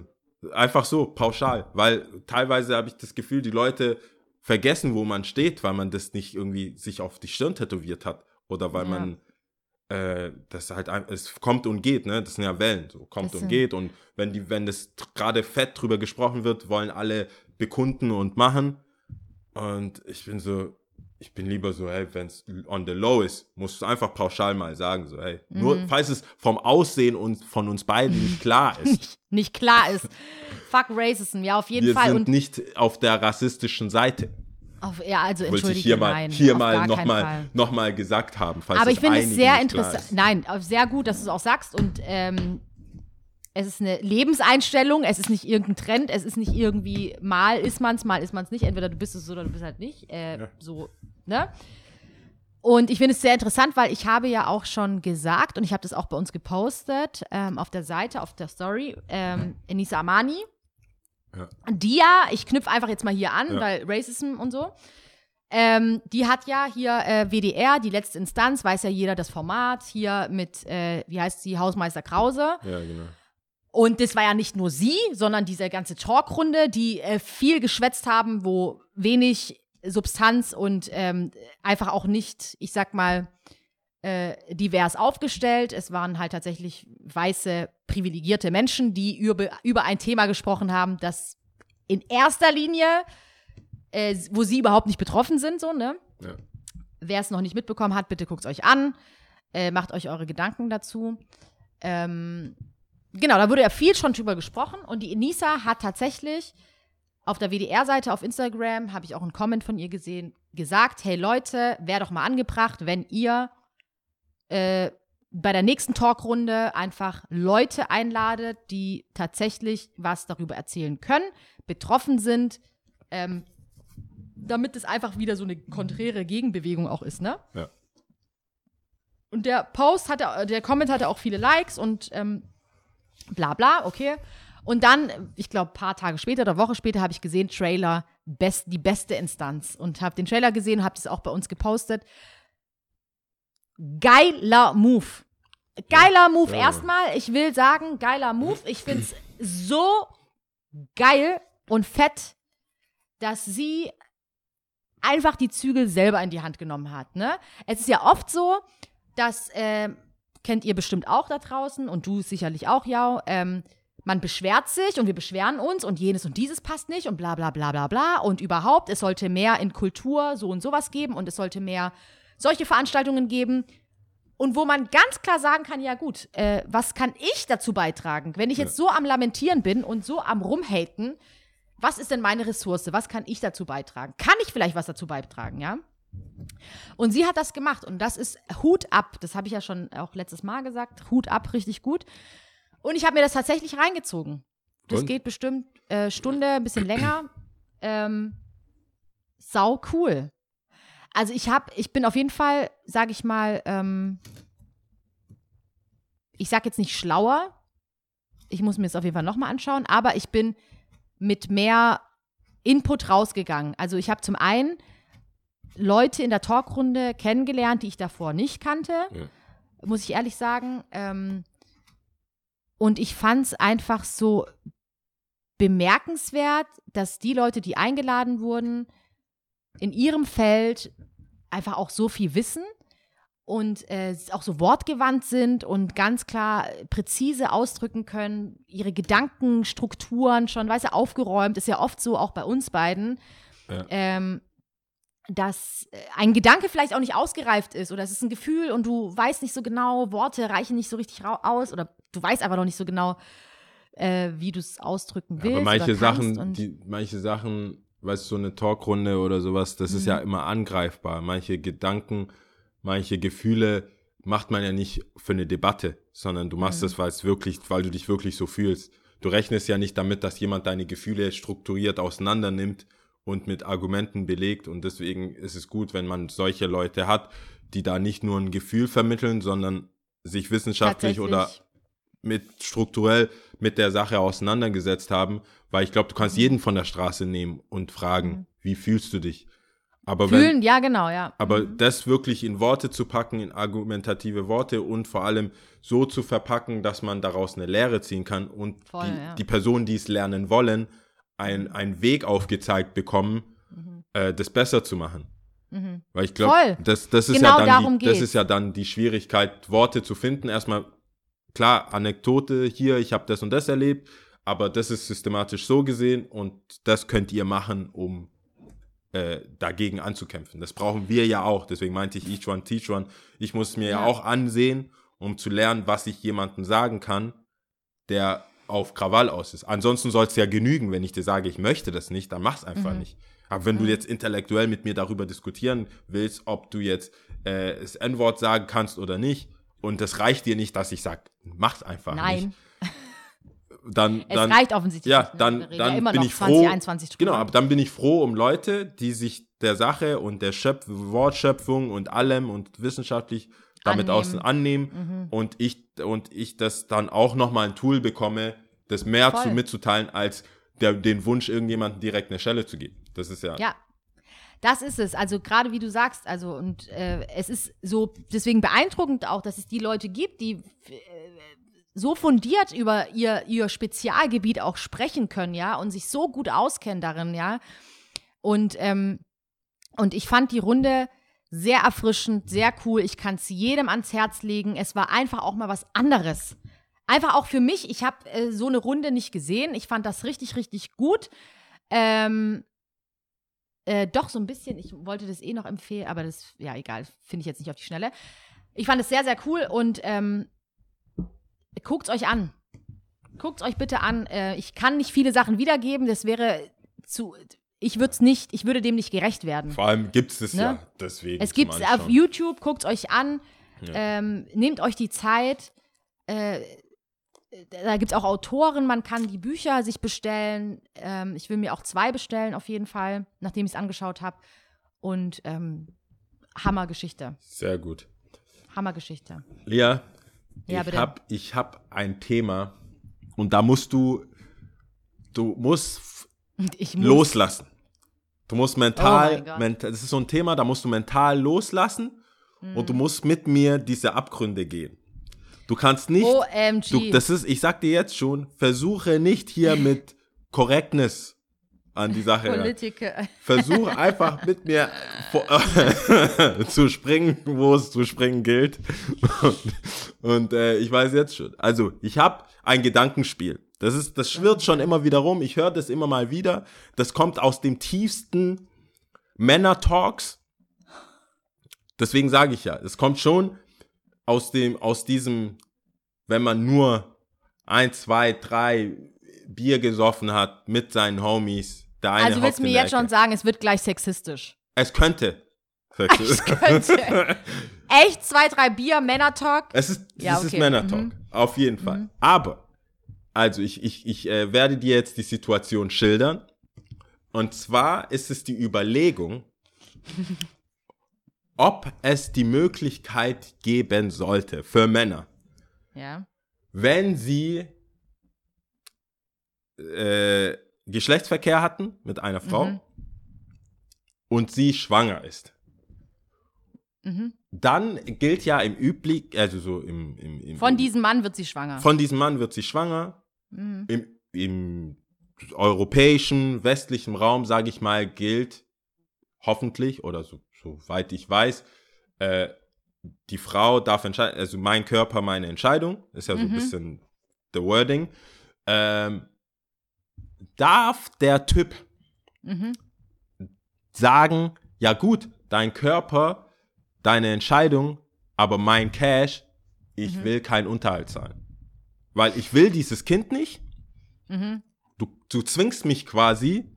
Einfach so, pauschal. Weil teilweise habe ich das Gefühl, die Leute vergessen, wo man steht, weil man das nicht irgendwie sich auf die Stirn tätowiert hat. Oder weil Ja. man äh, das halt es kommt und geht, ne? Das sind ja Wellen, so kommt Das und geht. Und wenn die, wenn das gerade fett drüber gesprochen wird, wollen alle bekunden und machen. Und ich bin so, ich bin lieber so, hey, wenn es on the low ist, musst du einfach pauschal mal sagen, so, hey, Mhm. nur falls es vom Aussehen und von uns beiden nicht klar ist, nicht klar ist. Fuck Racism, ja, auf jeden wir Fall. sind Und nicht auf der rassistischen Seite. auf, ja, also Wollte ich entschuldige, hier mal, nein, hier mal nochmal noch mal gesagt haben, falls Aber ich finde es sehr interessant. Nein, sehr gut, dass du es auch sagst. Und ähm, es ist eine Lebenseinstellung, es ist nicht irgendein Trend, es ist nicht irgendwie, mal ist man es, mal ist man es nicht. Entweder du bist es oder du bist halt nicht. Äh, Ja. So, ne? Und ich finde es sehr interessant, weil ich habe ja auch schon gesagt, und ich habe das auch bei uns gepostet, ähm, auf der Seite, auf der Story, ähm, Enisa Amani, Ja. die ja, ich knüpfe einfach jetzt mal hier an, Ja. weil Racism und so, ähm, die hat ja hier äh, WDR, die letzte Instanz, weiß ja jeder das Format, hier mit, äh, wie heißt sie, Hausmeister Krause. Ja, genau. Und das war ja nicht nur sie, sondern diese ganze Talkrunde, die äh, viel geschwätzt haben, wo wenig Substanz und ähm, einfach auch nicht, ich sag mal, äh, divers aufgestellt. Es waren halt tatsächlich weiße, privilegierte Menschen, die über, über ein Thema gesprochen haben, das in erster Linie, äh, wo sie überhaupt nicht betroffen sind, so, ne? Ja. Wer es noch nicht mitbekommen hat, bitte guckt es euch an, äh, macht euch eure Gedanken dazu. Ähm, genau, da wurde ja viel schon drüber gesprochen und die Enisa hat tatsächlich auf der WDR-Seite auf Instagram, habe ich auch einen Comment von ihr gesehen, gesagt, hey Leute, wäre doch mal angebracht, wenn ihr äh, bei der nächsten Talkrunde einfach Leute einladet, die tatsächlich was darüber erzählen können, betroffen sind, ähm, damit es einfach wieder so eine konträre Gegenbewegung auch ist, ne? Ja. Und der Post hatte, der Comment hatte auch viele Likes und ähm, bla bla, okay. Und dann, ich glaube, ein paar Tage später oder Woche später habe ich gesehen, Trailer, best, die beste Instanz. Und habe den Trailer gesehen, habe das auch bei uns gepostet. Geiler Move. Geiler Move Ja. erstmal. Ich will sagen, geiler Move. Ich finde es so geil und fett, dass sie einfach die Zügel selber in die Hand genommen hat. Ne? Es ist ja oft so, dass, äh, kennt ihr bestimmt auch da draußen und du sicherlich auch, ja, ähm, man beschwert sich und wir beschweren uns und jenes und dieses passt nicht und bla bla bla bla bla und überhaupt, es sollte mehr in Kultur so und sowas geben und es sollte mehr solche Veranstaltungen geben. Und wo man ganz klar sagen kann, ja gut, äh, was kann ich dazu beitragen? Wenn ich jetzt so am Lamentieren bin und so am Rumhaten, was ist denn meine Ressource? Was kann ich dazu beitragen? Kann ich vielleicht was dazu beitragen, ja? Und sie hat das gemacht und das ist Hut ab. Das habe ich ja schon auch letztes Mal gesagt. Hut ab, richtig gut. Und ich habe mir das tatsächlich reingezogen. Das Und? geht bestimmt äh, Stunde, ein bisschen länger. Ähm, sau cool. Also ich habe, ich bin auf jeden Fall, sage ich mal, ähm, ich sag jetzt nicht schlauer. Ich muss mir das auf jeden Fall nochmal anschauen, aber ich bin mit mehr Input rausgegangen. Also ich habe zum einen Leute in der Talkrunde kennengelernt, die ich davor nicht kannte, Ja. muss ich ehrlich sagen. Ähm, und ich fand es einfach so bemerkenswert, dass die Leute, die eingeladen wurden, in ihrem Feld einfach auch so viel wissen und äh, auch so wortgewandt sind und ganz klar äh, präzise ausdrücken können, ihre Gedankenstrukturen schon, weißt du, aufgeräumt, ist ja oft so, auch bei uns beiden, Ja. ähm, dass äh, ein Gedanke vielleicht auch nicht ausgereift ist oder es ist ein Gefühl und du weißt nicht so genau, Worte reichen nicht so richtig rau- aus oder du weißt aber noch nicht so genau, äh, wie du es ausdrücken willst. Aber manche Sachen, die, manche Sachen, weißt du, so eine Talkrunde oder sowas, das ist Mhm. ja immer angreifbar. Manche Gedanken, manche Gefühle macht man ja nicht für eine Debatte, sondern du Mhm. machst es, weil es wirklich, weil du dich wirklich so fühlst. Du rechnest ja nicht damit, dass jemand deine Gefühle strukturiert auseinander nimmt und mit Argumenten belegt. Und deswegen ist es gut, wenn man solche Leute hat, die da nicht nur ein Gefühl vermitteln, sondern sich wissenschaftlich oder mit strukturell mit der Sache auseinandergesetzt haben, weil ich glaube, du Mhm. kannst jeden von der Straße nehmen und fragen, wie fühlst du dich? Aber Fühlen, wenn, ja, genau, ja. aber das wirklich in Worte zu packen, in argumentative Worte und vor allem so zu verpacken, dass man daraus eine Lehre ziehen kann und Voll, die, ja. die Personen, die es lernen wollen, ein, einen Weg aufgezeigt bekommen, Mhm. äh, das besser zu machen. Weil ich glaube, das, das, ist Genau ja dann die, das ist ja dann die Schwierigkeit, Worte zu finden. Erstmal, klar, Anekdote hier, ich habe das und das erlebt, aber das ist systematisch so gesehen und das könnt ihr machen, um äh, dagegen anzukämpfen. Das brauchen wir ja auch. Deswegen meinte ich, each one, teach one. Ich muss es mir ja. Ja. auch ansehen, um zu lernen, was ich jemandem sagen kann, der auf Krawall aus ist. Ansonsten soll es ja genügen, wenn ich dir sage, ich möchte das nicht, dann mach's einfach Mhm. nicht. Aber wenn du jetzt intellektuell mit mir darüber diskutieren willst, ob du jetzt äh, das N-Wort sagen kannst oder nicht, und das reicht dir nicht, dass ich sage, mach's einfach Nein, nicht. Dann, es dann, reicht offensichtlich ja, nicht. ne? dann, dann immer bin noch ich froh. 2021 drüber. genau, aber dann bin ich froh um Leute, die sich der Sache und der Schöpf Wortschöpfung und allem und wissenschaftlich damit Annehmen. außen annehmen und ich und ich das dann auch noch mal ein Tool bekomme, das mehr Voll. zu mitzuteilen als der, den Wunsch irgendjemandem direkt eine Stelle zu geben. Das ist ja, Ja, das ist es. Also gerade wie du sagst, also und äh, es ist so deswegen beeindruckend auch, dass es die Leute gibt, die äh, so fundiert über ihr, ihr Spezialgebiet auch sprechen können, ja, und sich so gut auskennen darin, ja. Und, ähm, und ich fand die Runde sehr erfrischend, sehr cool. Ich kann es jedem ans Herz legen. Es war einfach auch mal was anderes. Einfach auch für mich. Ich habe äh, so eine Runde nicht gesehen. Ich fand das richtig, richtig gut. Ähm, äh, doch, so ein bisschen. Ich wollte das eh noch empfehlen, aber das, ja, egal, finde ich jetzt nicht auf die Schnelle. Ich fand es sehr, sehr cool und ähm, guckt euch an. Guckt euch bitte an. Äh, ich kann nicht viele Sachen wiedergeben. Das wäre zu. Ich würde es nicht, ich würde dem nicht gerecht werden. Vor allem gibt es es Ne? ja deswegen. Es gibt es auf. YouTube, guckt euch an, ähm, nehmt euch die Zeit. Äh, da gibt es auch Autoren, man kann die Bücher sich bestellen. Ähm, ich will mir auch zwei bestellen, auf jeden Fall, nachdem ich es angeschaut habe. Und ähm, Hammergeschichte. Sehr gut. Hammergeschichte. Lea, Ja, ich habe ich hab ein Thema und da musst du, du musst loslassen. Du musst Oh mental, Gott. mental, das ist so ein Thema, da musst du mental loslassen und du Hm. musst mit mir diese Abgründe gehen. Du kannst nicht, OMG. du, das ist, ich sag dir jetzt schon, versuche nicht hier mit Correctness an die Sache. Politiker. Versuch einfach mit mir zu springen, wo es zu springen gilt. Und, und äh, ich weiß jetzt schon. Also, ich habe ein Gedankenspiel. Das ist, das schwirrt schon immer wieder rum. Ich höre das immer mal wieder. Das kommt aus dem tiefsten Männer-Talks. Deswegen sage ich ja, es kommt schon aus dem, aus diesem, wenn man nur ein, zwei, drei Bier gesoffen hat mit seinen Homies. Der eine Also willst du mir jetzt schon sagen, es wird gleich sexistisch. Es könnte. Es könnte. Echt? Zwei, drei Bier, Männer-Talk? Es ist, Ja, das ist okay. Männer-Talk. Mhm. Auf jeden Fall. Aber, also ich, ich, ich äh, werde dir jetzt die Situation schildern. Und zwar ist es die Überlegung, ob es die Möglichkeit geben sollte für Männer, Ja. wenn sie äh, Geschlechtsverkehr hatten mit einer Frau Mhm. und sie schwanger ist. Mhm. Dann gilt ja im Üblich, also so im, im, im Von diesem Mann wird sie schwanger. von diesem Mann wird sie schwanger. Mhm. Im, Im europäischen, westlichen Raum, sage ich mal, gilt hoffentlich oder so, soweit ich weiß, äh, die Frau darf entscheiden, also mein Körper, meine Entscheidung, ist ja so ein Mhm. bisschen the wording. Ähm, darf der Typ Mhm. sagen, ja gut, dein Körper, deine Entscheidung, aber mein Cash, ich Mhm. will keinen Unterhalt zahlen. Weil ich will dieses Kind nicht. Mhm. Du, du zwingst mich quasi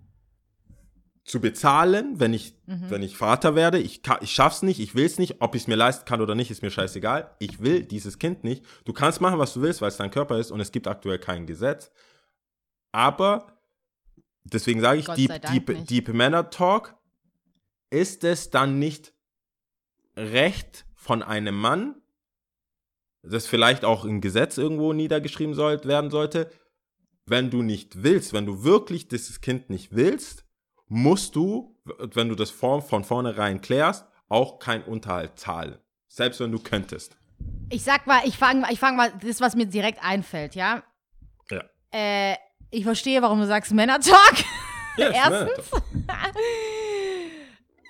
zu bezahlen, wenn ich, Mhm. wenn ich Vater werde. Ich, ka- ich schaff's nicht, ich will's nicht. Ob ich es mir leisten kann oder nicht, ist mir scheißegal. Ich will dieses Kind nicht. Du kannst machen, was du willst, weil es dein Körper ist und es gibt aktuell kein Gesetz. Aber deswegen sage ich, Gott Deep, Deep, nicht. Deep Männer Talk, ist es dann nicht Recht von einem Mann, das vielleicht auch im Gesetz irgendwo niedergeschrieben soll, werden sollte, wenn du nicht willst, wenn du wirklich dieses Kind nicht willst, musst du, wenn du das von, von vornherein klärst, auch keinen Unterhalt zahlen. Selbst wenn du könntest. Ich sag mal, ich fange ich fang mal, das, was mir direkt einfällt, ja? Ja. Äh, ich verstehe, warum du sagst Männer-Talk. Ist Erstens. nett.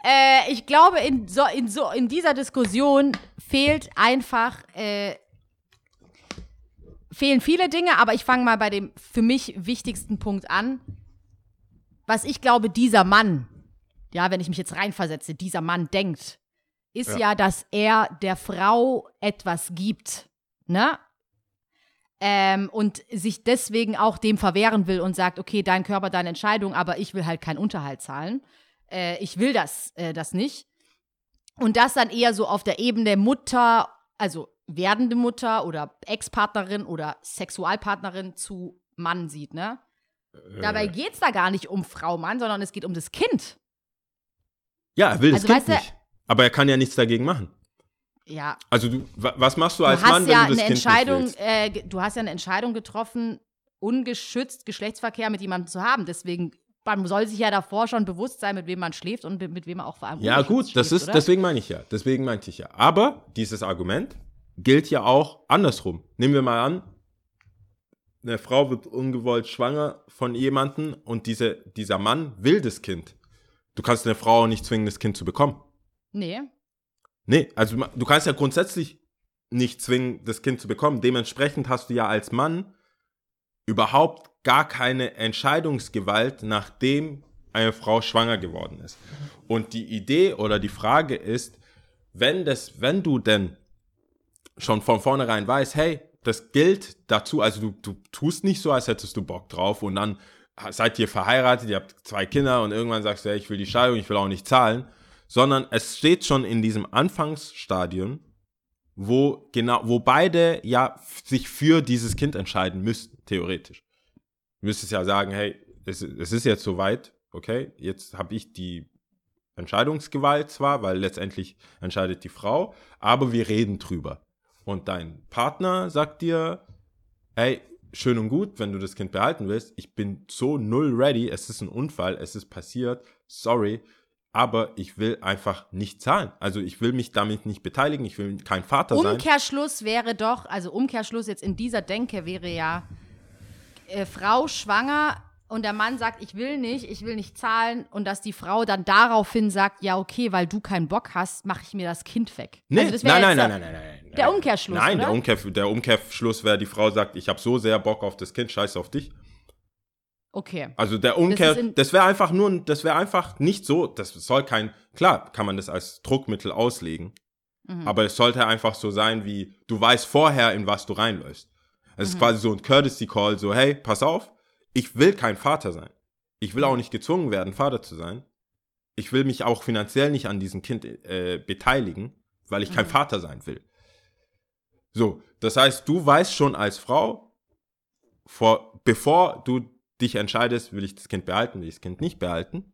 Äh, ich glaube, in, so, in, so, in dieser Diskussion fehlt einfach, äh, fehlen viele Dinge, aber ich fange mal bei dem für mich wichtigsten Punkt an. Was ich glaube, dieser Mann, ja, wenn ich mich jetzt reinversetze, dieser Mann denkt, ist ja, Ja. dass er der Frau etwas gibt, ne? Ähm, und sich deswegen auch dem verwehren will und sagt, okay, dein Körper, deine Entscheidung, aber ich will halt keinen Unterhalt zahlen. Äh, ich will das, äh, das nicht. Und das dann eher so auf der Ebene Mutter, also werdende Mutter oder Ex-Partnerin oder Sexualpartnerin zu Mann sieht, ne? Dabei geht es da gar nicht um Frau, Mann, sondern es geht um das Kind. Ja, er will das Also, Kind weißt du- nicht. Aber er kann ja nichts dagegen machen. Ja, Also du, wa- was machst du du als hast Mann, ja wenn du das eine Kind Entscheidung, nicht willst? äh, du hast ja eine Entscheidung getroffen, ungeschützt Geschlechtsverkehr mit jemandem zu haben. Deswegen, man soll sich ja davor schon bewusst sein, mit wem man schläft und mit wem man auch vor allem Ja, gut, das schläft, ist, oder? deswegen meine ich ja. Deswegen meinte ich ja. Aber dieses Argument gilt ja auch andersrum. Nehmen wir mal an, eine Frau wird ungewollt schwanger von jemandem und diese, dieser Mann will das Kind. Du kannst eine Frau nicht zwingen, das Kind zu bekommen. Nee. Nee, also du kannst ja grundsätzlich nicht zwingen, das Kind zu bekommen. Dementsprechend hast du ja als Mann überhaupt gar keine Entscheidungsgewalt, nachdem eine Frau schwanger geworden ist. Und die Idee oder die Frage ist, wenn das, wenn du denn schon von vornherein weißt, hey, das gilt dazu, also du, du tust nicht so, als hättest du Bock drauf und dann seid ihr verheiratet, ihr habt zwei Kinder und irgendwann sagst du, ja, ich will die Scheidung, ich will auch nicht zahlen, sondern es steht schon in diesem Anfangsstadium, wo genau, wo beide ja sich für dieses Kind entscheiden müssten, theoretisch. Du müsstest ja sagen, hey, es, es ist jetzt soweit, okay, jetzt habe ich die Entscheidungsgewalt zwar, weil letztendlich entscheidet die Frau, aber wir reden drüber. Und dein Partner sagt dir, hey, schön und gut, wenn du das Kind behalten willst, ich bin so null ready, es ist ein Unfall, es ist passiert, sorry, aber ich will einfach nicht zahlen. Also ich will mich damit nicht beteiligen, ich will kein Vater sein. Umkehrschluss wäre doch, also Umkehrschluss jetzt in dieser Denke wäre ja, äh, Frau schwanger und der Mann sagt, ich will nicht, ich will nicht zahlen und dass die Frau dann daraufhin sagt, ja okay, weil du keinen Bock hast, mache ich mir das Kind weg. Nee, Also nein, nein, nein, äh, nein, nein, nein. Der Umkehrschluss, Nein, oder? Der, Umkehr, der Umkehrschluss wäre, die Frau sagt, ich habe so sehr Bock auf das Kind, scheiß auf dich. Okay. Also der Umkehr, ist in- das, wäre einfach nur, das wäre einfach nicht so, das soll kein, klar kann man das als Druckmittel auslegen, Mhm. aber es sollte einfach so sein wie, du weißt vorher, in was du reinläufst. Es ist Mhm. quasi so ein Courtesy Call, so hey, pass auf, ich will kein Vater sein. Ich will auch nicht gezwungen werden, Vater zu sein. Ich will mich auch finanziell nicht an diesem Kind äh, beteiligen, weil ich kein Mhm. Vater sein will. So, das heißt, du weißt schon als Frau, vor, bevor du dich entscheidest, will ich das Kind behalten, will ich das Kind nicht behalten,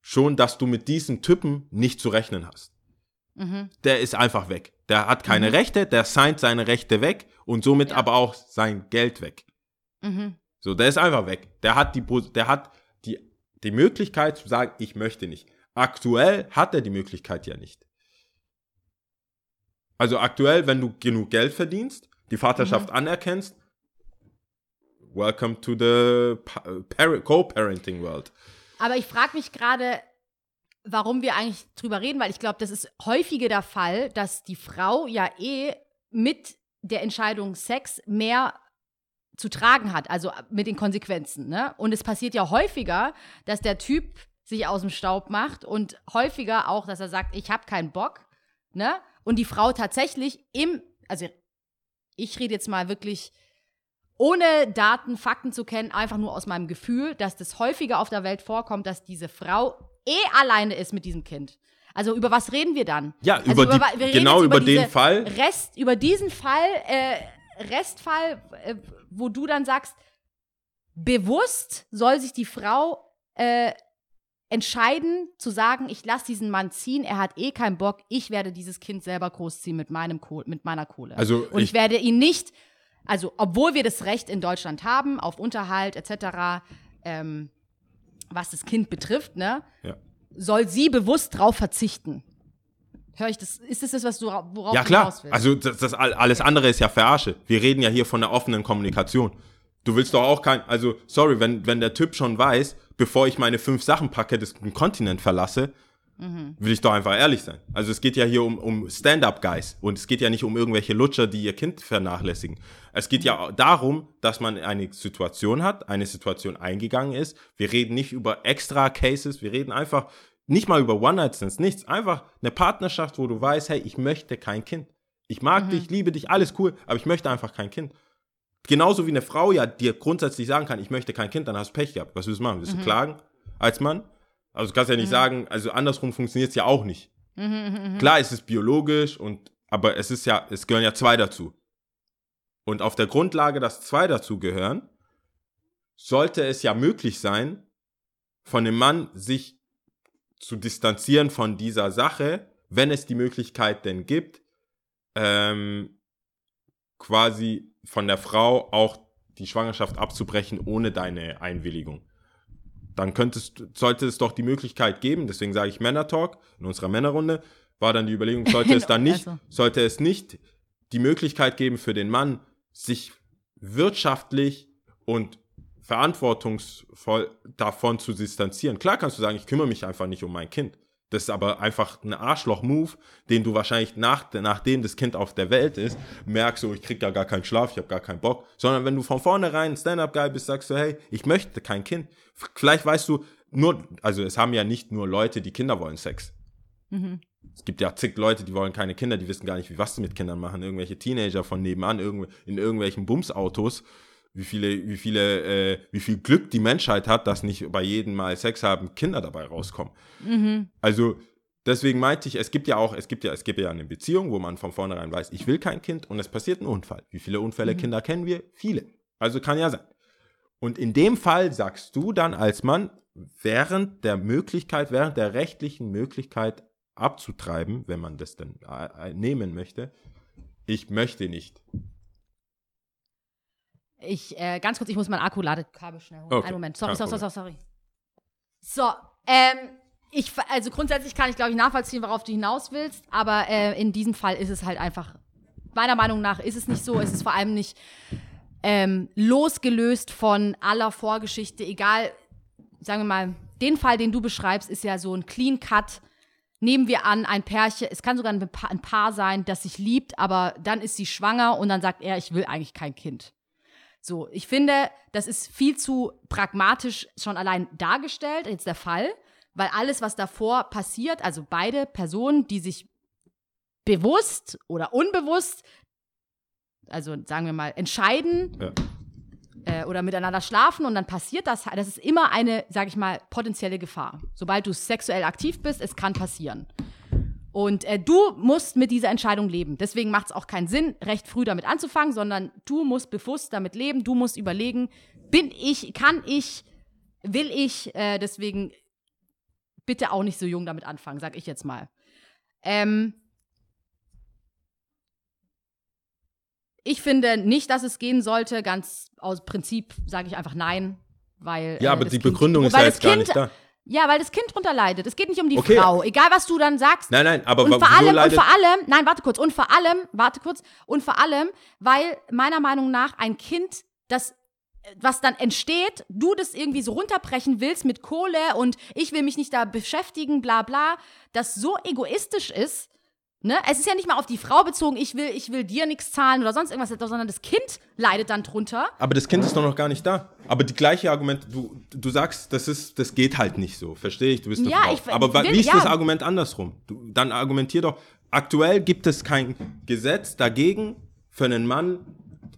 schon, dass du mit diesem Typen nicht zu rechnen hast. Mhm. Der ist einfach weg. Der hat keine Rechte, der signed seine Rechte weg und somit Ja. aber auch sein Geld weg. Mhm. So, der ist einfach weg. Der hat die, der hat die, die Möglichkeit zu sagen, ich möchte nicht. Aktuell hat er die Möglichkeit ja nicht. Also aktuell, wenn du genug Geld verdienst, die Vaterschaft anerkennst, welcome to the pa- par- co-parenting world. Aber ich frage mich gerade, warum wir eigentlich drüber reden, weil ich glaube, das ist häufiger der Fall, dass die Frau ja eh mit der Entscheidung Sex mehr zu tragen hat, also mit den Konsequenzen. Ne? Und es passiert ja häufiger, dass der Typ sich aus dem Staub macht und häufiger auch, dass er sagt, ich habe keinen Bock. Ne? Und die Frau tatsächlich im, also ich rede jetzt mal wirklich ohne Daten, Fakten zu kennen, einfach nur aus meinem Gefühl, dass das häufiger auf der Welt vorkommt, dass diese Frau eh alleine ist mit diesem Kind. Also über was reden wir dann? Ja, Also über die- wir reden genau jetzt über den Fall. Rest, über diesen Fall, äh, Restfall, äh, wo du dann sagst, bewusst soll sich die Frau äh, entscheiden zu sagen, ich lasse diesen Mann ziehen, er hat eh keinen Bock, ich werde dieses Kind selber großziehen mit, meinem Kohl, mit meiner Kohle. Also Und ich, ich- werde ihn nicht, also obwohl wir das Recht in Deutschland haben, auf Unterhalt etc., ähm, was das Kind betrifft, ne, Ja. soll sie bewusst drauf verzichten. Hör ich das, ist das das, was du, worauf Ja du klar, hinaus willst? also das, das all- alles andere ist ja Verarsche. Wir reden ja hier von der offenen Kommunikation. Du willst doch auch kein, also sorry, wenn, wenn der Typ schon weiß, bevor ich meine fünf Sachen packe, das den Kontinent verlasse, Mhm. will ich doch einfach ehrlich sein. Also es geht ja hier um, um Stand-up-Guys und es geht ja nicht um irgendwelche Lutscher, die ihr Kind vernachlässigen. Es geht ja darum, dass man eine Situation hat, eine Situation eingegangen ist. Wir reden nicht über extra Cases, wir reden einfach nicht mal über One-Night-Stands, nichts. Einfach eine Partnerschaft, wo du weißt, hey, ich möchte kein Kind. Ich mag dich, liebe dich, alles cool, aber ich möchte einfach kein Kind. Genauso wie eine Frau ja dir grundsätzlich sagen kann, ich möchte kein Kind, dann hast du Pech gehabt. Was willst du machen? Willst du klagen als Mann? Also du kannst ja nicht sagen, also andersrum funktioniert es ja auch nicht. Klar, es ist biologisch und aber es ist ja, es gehören ja zwei dazu. Und auf der Grundlage, dass zwei dazu gehören, sollte es ja möglich sein, von dem Mann sich zu distanzieren von dieser Sache, wenn es die Möglichkeit denn gibt, ähm, quasi von der Frau auch die Schwangerschaft abzubrechen ohne deine Einwilligung. Dann könntest, sollte es doch die Möglichkeit geben, deswegen sage ich Männer-Talk, in unserer Männerrunde war dann die Überlegung, sollte es dann nicht, Also. sollte es nicht die Möglichkeit geben für den Mann, sich wirtschaftlich und verantwortungsvoll davon zu distanzieren. Klar kannst du sagen, ich kümmere mich einfach nicht um mein Kind. Das ist aber einfach ein Arschloch-Move, den du wahrscheinlich nach, nachdem das Kind auf der Welt ist, merkst so, ich krieg ja gar keinen Schlaf, ich habe gar keinen Bock. Sondern wenn du von vornherein ein Stand-Up-Guy bist, sagst du, hey, ich möchte kein Kind. Vielleicht weißt du, nur, also es haben ja nicht nur Leute, die Kinder wollen Sex. Es gibt ja zig Leute, die wollen keine Kinder, die wissen gar nicht, wie was sie mit Kindern machen. Irgendwelche Teenager von nebenan, in irgendwelchen Bumsautos. Wie viele, wie viele, äh, wie viel Glück die Menschheit hat, dass nicht bei jedem Mal Sex haben Kinder dabei rauskommen. Also deswegen meinte ich, es gibt ja auch, es gibt ja, es gibt ja eine Beziehung, wo man von vornherein weiß, ich will kein Kind und es passiert ein Unfall. Wie viele Unfälle Kinder kennen wir? Viele. Also kann ja sein. Und in dem Fall sagst du dann als Mann, während der Möglichkeit, während der rechtlichen Möglichkeit abzutreiben, wenn man das dann äh, äh, nehmen möchte, ich möchte nicht. Ich, äh, ganz kurz, ich muss mein Akkuladekabel schnell holen. Okay, Einen Moment. Sorry, sorry, sorry, sorry. So, ähm, ich, also grundsätzlich kann ich, glaube ich, nachvollziehen, worauf du hinaus willst, aber äh, in diesem Fall ist es halt einfach, meiner Meinung nach ist es nicht so, es ist vor allem nicht ähm, losgelöst von aller Vorgeschichte, egal, sagen wir mal, den Fall, den du beschreibst, ist ja so ein Clean Cut. Nehmen wir an, ein Pärchen, es kann sogar ein Paar sein, das sich liebt, aber dann ist sie schwanger und dann sagt er, ich will eigentlich kein Kind. So, ich finde, das ist viel zu pragmatisch schon allein dargestellt, jetzt der Fall, weil alles, was davor passiert, also beide Personen, die sich bewusst oder unbewusst, also sagen wir mal, entscheiden Ja. äh, oder miteinander schlafen und dann passiert das, das ist immer eine, sag ich mal, potenzielle Gefahr. Sobald du sexuell aktiv bist, es kann passieren. Und äh, du musst mit dieser Entscheidung leben. Deswegen macht es auch keinen Sinn, recht früh damit anzufangen, sondern du musst bewusst damit leben. Du musst überlegen, bin ich, kann ich, will ich. Äh, deswegen bitte auch nicht so jung damit anfangen, sag ich jetzt mal. Ähm, ich finde nicht, dass es gehen sollte. Ganz aus Prinzip sage ich einfach nein, weil. Ja, äh, aber die Kind- Begründung ist ja jetzt gar kind, nicht da. Ja, weil das Kind drunter leidet. Es geht nicht um die Okay. Frau. Egal, was du dann sagst. Nein, nein, aber und vor allem, und leidet- vor allem, nein, warte kurz, und vor allem, warte kurz, und vor allem, weil meiner Meinung nach ein Kind, das was dann entsteht, du das irgendwie so runterbrechen willst mit Kohle und ich will mich nicht da beschäftigen, bla bla, das so egoistisch ist, ne? Es ist ja nicht mal auf die Frau bezogen, ich will, ich will dir nichts zahlen oder sonst irgendwas, sondern das Kind leidet dann drunter. Aber das Kind ist doch noch gar nicht da. Aber die gleiche Argument, du, du sagst, das ist, das geht halt nicht so. Verstehe ich, du bist Ja, Frau. ich- Aber will- wie ist ja. das Argument andersrum? Du, dann argumentier doch. Aktuell gibt es kein Gesetz dagegen für einen Mann.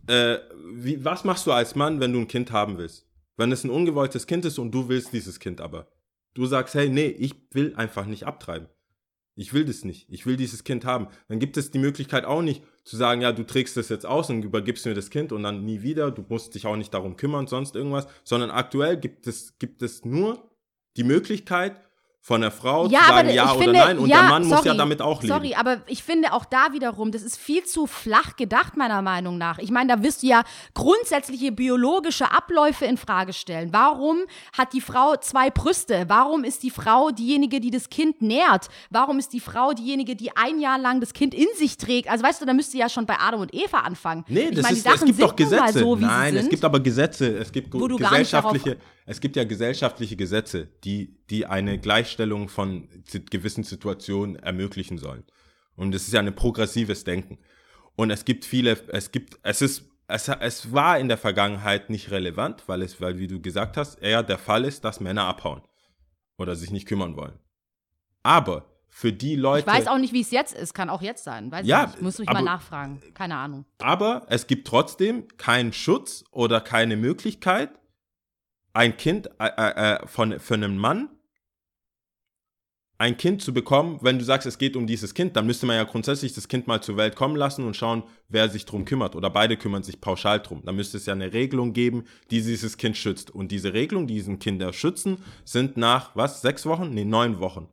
Äh, wie, was machst du als Mann, wenn du ein Kind haben willst? Wenn es ein ungewolltes Kind ist und du willst dieses Kind aber. Du sagst, hey, nee, ich will einfach nicht abtreiben. Ich will das nicht. Ich will dieses Kind haben. Dann gibt es die Möglichkeit auch nicht zu sagen, ja, du trägst das jetzt aus und übergibst mir das Kind und dann nie wieder. Du musst dich auch nicht darum kümmern, sonst irgendwas. Sondern aktuell gibt es, gibt es nur die Möglichkeit von der Frau Ja, zu sagen ja oder finde, nein. Und ja, der Mann muss sorry, ja damit auch leben. Sorry, aber ich finde auch da wiederum, das ist viel zu flach gedacht, meiner Meinung nach. Ich meine, da wirst du ja grundsätzliche biologische Abläufe in Frage stellen. Warum hat die Frau zwei Brüste? Warum ist die Frau diejenige, die das Kind nährt? Warum ist die Frau diejenige, die ein Jahr lang das Kind in sich trägt? Also weißt du, da müsste ja schon bei Adam und Eva anfangen. Nee, ich das meine, ist, es gibt doch Gesetze. so, Nein, es gibt aber Gesetze. Es gibt Wo gesellschaftliche, es gibt ja gesellschaftliche Gesetze, die, die eine Gleichstellung von gewissen Situationen ermöglichen sollen. Und es ist ja ein progressives Denken. Und es gibt viele, es gibt, es ist, es, es war in der Vergangenheit nicht relevant, weil es, weil, wie du gesagt hast, eher der Fall ist, dass Männer abhauen oder sich nicht kümmern wollen. Aber für die Leute. ich weiß auch nicht, wie es jetzt ist. Kann auch jetzt sein. Weiß Ja, ich nicht. Muss ich aber- mal nachfragen. Keine Ahnung. Aber es gibt trotzdem keinen Schutz oder keine Möglichkeit, ein Kind äh, äh, von, von einem Mann ein Kind zu bekommen, wenn du sagst, es geht um dieses Kind, dann müsste man ja grundsätzlich das Kind mal zur Welt kommen lassen und schauen, wer sich drum kümmert. Oder beide kümmern sich pauschal drum. Dann müsste es ja eine Regelung geben, die dieses Kind schützt. Und diese Regelung, die diesen Kinder schützen, sind nach, was, sechs Wochen? Nee, neun Wochen.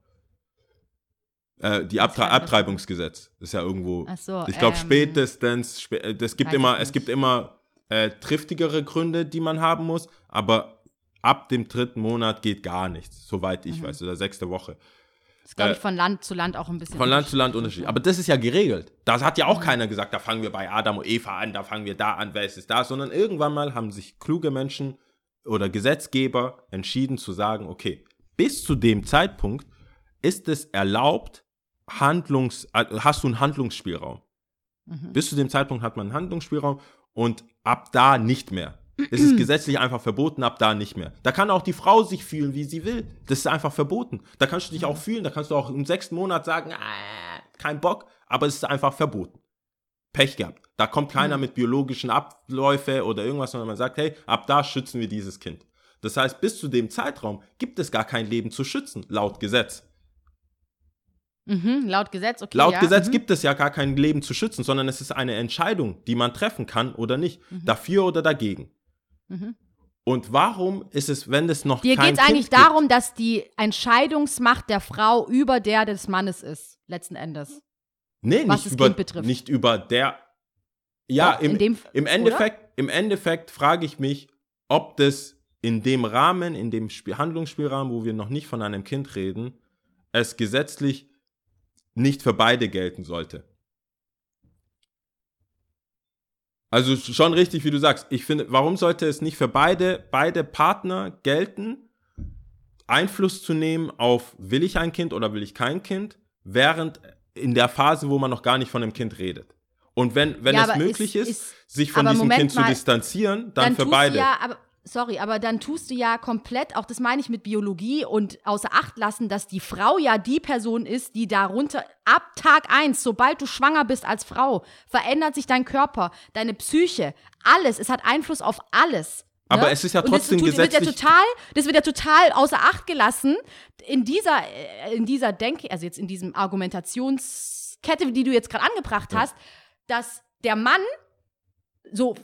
Äh, die Abtre das? Abtreibungsgesetz ist ja irgendwo. Ach so, ich glaube ähm, spätestens, spä äh, es gibt immer, es gibt immer äh, triftigere Gründe, die man haben muss, aber ab dem dritten Monat geht gar nichts, soweit Mhm. ich weiß, oder sechste Woche. Das ist, glaube Äh, ich, von Land zu Land auch ein bisschen. Von Land zu Land unterschiedlich. Aber das ist ja geregelt. Das hat ja Mhm. auch keiner gesagt, da fangen wir bei Adam und Eva an, da fangen wir da an, wer ist es da, sondern irgendwann mal haben sich kluge Menschen oder Gesetzgeber entschieden zu sagen, okay, bis zu dem Zeitpunkt ist es erlaubt, Handlungs, äh, hast du einen Handlungsspielraum. Mhm. Bis zu dem Zeitpunkt hat man einen Handlungsspielraum und ab da nicht mehr. Ist es gesetzlich einfach verboten, ab da nicht mehr. Da kann auch die Frau sich fühlen, wie sie will. Das ist einfach verboten. Da kannst du dich auch fühlen, da kannst du auch im sechsten Monat sagen, ah, kein Bock, aber es ist einfach verboten. Pech gehabt. Da kommt keiner mit biologischen Abläufe oder irgendwas, sondern man sagt, hey, ab da schützen wir dieses Kind. Das heißt, bis zu dem Zeitraum gibt es gar kein Leben zu schützen, laut Gesetz. Mhm, laut Gesetz, okay. Laut ja. Gesetz mhm. gibt es ja gar kein Leben zu schützen, sondern es ist eine Entscheidung, die man treffen kann oder nicht. Dafür oder dagegen. Mhm. Und warum ist es, wenn es noch Dir geht es eigentlich kind gibt- darum, dass die Entscheidungsmacht der Frau über der des Mannes ist, letzten Endes. Nee, was nicht das über, Kind betrifft. nicht über der. Ja, Doch, im, dem- im, Endeffekt, im Endeffekt frage ich mich, ob das in dem Rahmen, in dem Spiel, Handlungsspielrahmen, wo wir noch nicht von einem Kind reden, es gesetzlich nicht für beide gelten sollte. Also schon richtig, wie du sagst. Ich finde, warum sollte es nicht für beide, beide Partner gelten, Einfluss zu nehmen auf, will ich ein Kind oder will ich kein Kind, während in der Phase, wo man noch gar nicht von einem Kind redet. Und wenn, wenn Ja, es möglich ist- ist, sich von diesem Moment Kind zu mal, distanzieren, dann, für tust beide. Ja, aber, sorry, aber dann tust du ja komplett, auch das meine ich mit Biologie und außer Acht lassen, dass die Frau ja die Person ist, die darunter, ab Tag eins, sobald du schwanger bist als Frau, verändert sich dein Körper, deine Psyche, alles. Es hat Einfluss auf alles. Aber ne? es ist ja trotzdem das, tut- wird ja gesetzlich- total, das wird ja total außer Acht gelassen in dieser, äh, in dieser Denke, also jetzt in diesem Argumentationskette, die du jetzt gerade angebracht hast, dass der Mann so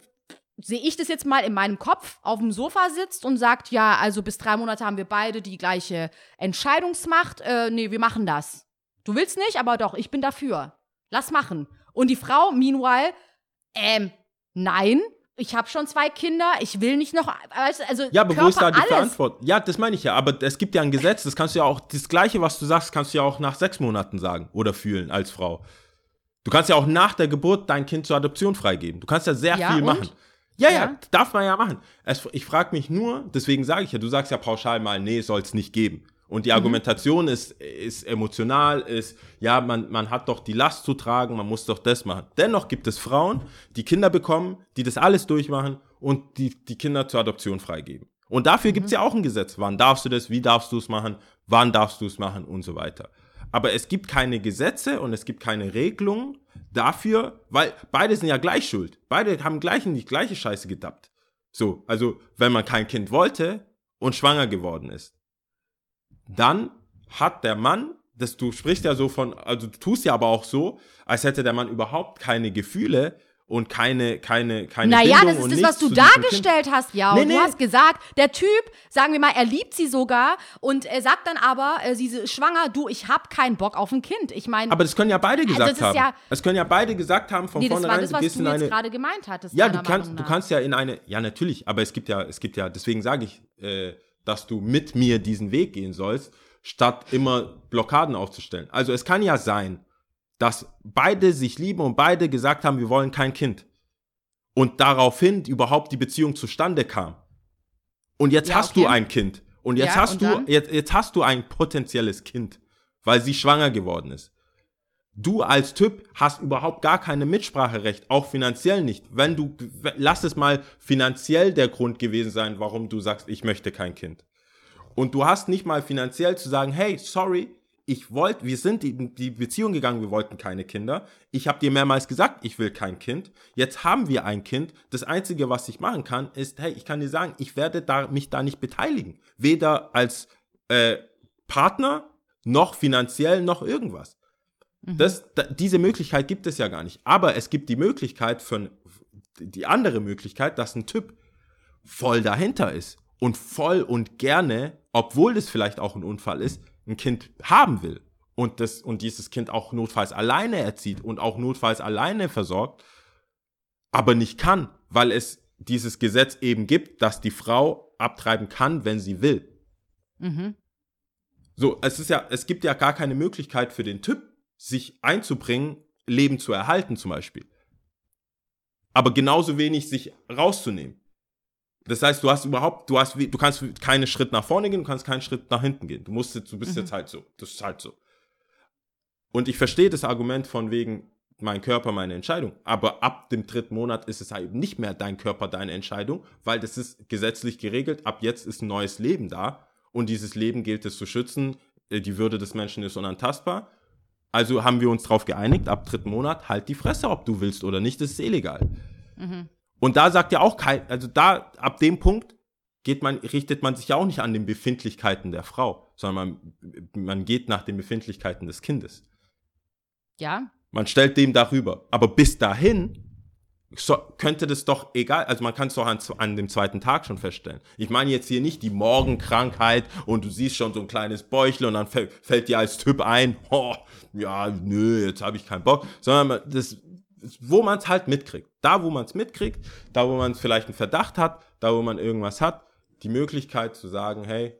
sehe ich das jetzt mal in meinem Kopf auf dem Sofa sitzt und sagt, ja, also bis drei Monate haben wir beide die gleiche Entscheidungsmacht. Äh, nee, wir machen das. Du willst nicht, aber doch, ich bin dafür. Lass machen. Und die Frau, meanwhile, ähm, nein, ich habe schon zwei Kinder, ich will nicht noch, also Ja, aber wo ist da Körper, die alles. Verantwortung? Ja, das meine ich ja. Aber es gibt ja ein Gesetz, das kannst du ja auch, das Gleiche, was du sagst, kannst du ja auch nach sechs Monaten sagen oder fühlen als Frau. Du kannst ja auch nach der Geburt dein Kind zur Adoption freigeben. Du kannst ja sehr Ja, viel und? machen. Ja, ja, Ja. darf man ja machen. Es, ich frage mich nur, deswegen sage ich ja, du sagst ja pauschal mal, nee, soll es nicht geben. Und Mhm. die Argumentation ist, ist emotional, ist, ja, man, man hat doch die Last zu tragen, man muss doch das machen. Dennoch gibt es Frauen, die Kinder bekommen, die das alles durchmachen und die, die Kinder zur Adoption freigeben. Und dafür gibt es ja auch ein Gesetz. Wann darfst du das, wie darfst du es machen, wann darfst du es machen und so weiter. Aber es gibt keine Gesetze und es gibt keine Regelungen dafür, weil beide sind ja gleich schuld. Beide haben gleich in die gleiche Scheiße gedappt. So, also wenn man kein Kind wollte und schwanger geworden ist, dann hat der Mann, das du sprichst ja so von, also du tust ja aber auch so, als hätte der Mann überhaupt keine Gefühle und keine, keine, keine Naja, Bindung das ist das, was du Kind. dargestellt hast, ja. Nee, und nee. du hast gesagt, der Typ, sagen wir mal, er liebt sie sogar und er sagt dann aber, äh, sie ist schwanger, du, ich hab keinen Bock auf ein Kind. Ich meine, Aber das können ja beide gesagt Also das ist haben. ja- es können ja beide gesagt haben von nee, das war vornherein, das, du was du jetzt eine. gerade gemeint hattest. Ja, du kannst, du kannst ja in eine, ja natürlich, aber es gibt ja, es gibt ja, deswegen sage ich, äh, dass du mit mir diesen Weg gehen sollst, statt immer Blockaden aufzustellen. Also es kann ja sein, dass beide sich lieben und beide gesagt haben, wir wollen kein Kind. Und daraufhin überhaupt die Beziehung zustande kam. Und jetzt Ja, hast okay. du ein Kind. Und jetzt Ja, hast und du, jetzt, jetzt hast du ein potenzielles Kind, weil sie schwanger geworden ist. Du als Typ hast überhaupt gar keine Mitspracherecht, auch finanziell nicht. Wenn du, lass es mal finanziell der Grund gewesen sein, warum du sagst, ich möchte kein Kind. Und du hast nicht mal finanziell zu sagen, hey, sorry, ich wollte, wir sind in die Beziehung gegangen, wir wollten keine Kinder. Ich habe dir mehrmals gesagt, ich will kein Kind. Jetzt haben wir ein Kind. Das Einzige, was ich machen kann, ist, hey, ich kann dir sagen, ich werde da, mich da nicht beteiligen. Weder als äh, Partner, noch finanziell, noch irgendwas. Das, da, diese Möglichkeit gibt es ja gar nicht. Aber es gibt die Möglichkeit von, die andere Möglichkeit, dass ein Typ voll dahinter ist und voll und gerne, obwohl das vielleicht auch ein Unfall ist, ein Kind haben will und das und dieses Kind auch notfalls alleine erzieht und auch notfalls alleine versorgt, aber nicht kann, weil es dieses Gesetz eben gibt, dass die Frau abtreiben kann, wenn sie will. Mhm. So, es ist ja, es gibt ja gar keine Möglichkeit für den Typ, sich einzubringen, Leben zu erhalten zum Beispiel. Aber genauso wenig sich rauszunehmen. Das heißt, du hast überhaupt, du hast, wie- du kannst keinen Schritt nach vorne gehen, du kannst keinen Schritt nach hinten gehen. Du musst jetzt, du bist jetzt halt so. Das ist halt so. Und ich verstehe das Argument von wegen, mein Körper, meine Entscheidung. Aber ab dem dritten Monat ist es halt nicht mehr dein Körper, deine Entscheidung, weil das ist gesetzlich geregelt. Ab jetzt ist ein neues Leben da und dieses Leben gilt es zu schützen. Äh, Die Würde des Menschen ist unantastbar. Also haben wir uns darauf geeinigt, ab dritten Monat halt die Fresse, ob du willst oder nicht, das ist eh legal. Und da sagt ja auch kein, also da, ab dem Punkt geht man, richtet man sich ja auch nicht an den Befindlichkeiten der Frau, sondern man, man geht nach den Befindlichkeiten des Kindes. Ja, Man stellt dem darüber. Aber bis dahin so, könnte das doch egal, also man kann es doch an, an dem zweiten Tag schon feststellen. Ich meine jetzt hier nicht die Morgenkrankheit und du siehst schon so ein kleines Bäuchle und dann fällt, fällt dir als Typ ein, oh, ja, nö, jetzt habe ich keinen Bock, sondern man- das, wo man es halt mitkriegt. Da, wo man es mitkriegt, da, wo man vielleicht einen Verdacht hat, da, wo man irgendwas hat, die Möglichkeit zu sagen, hey,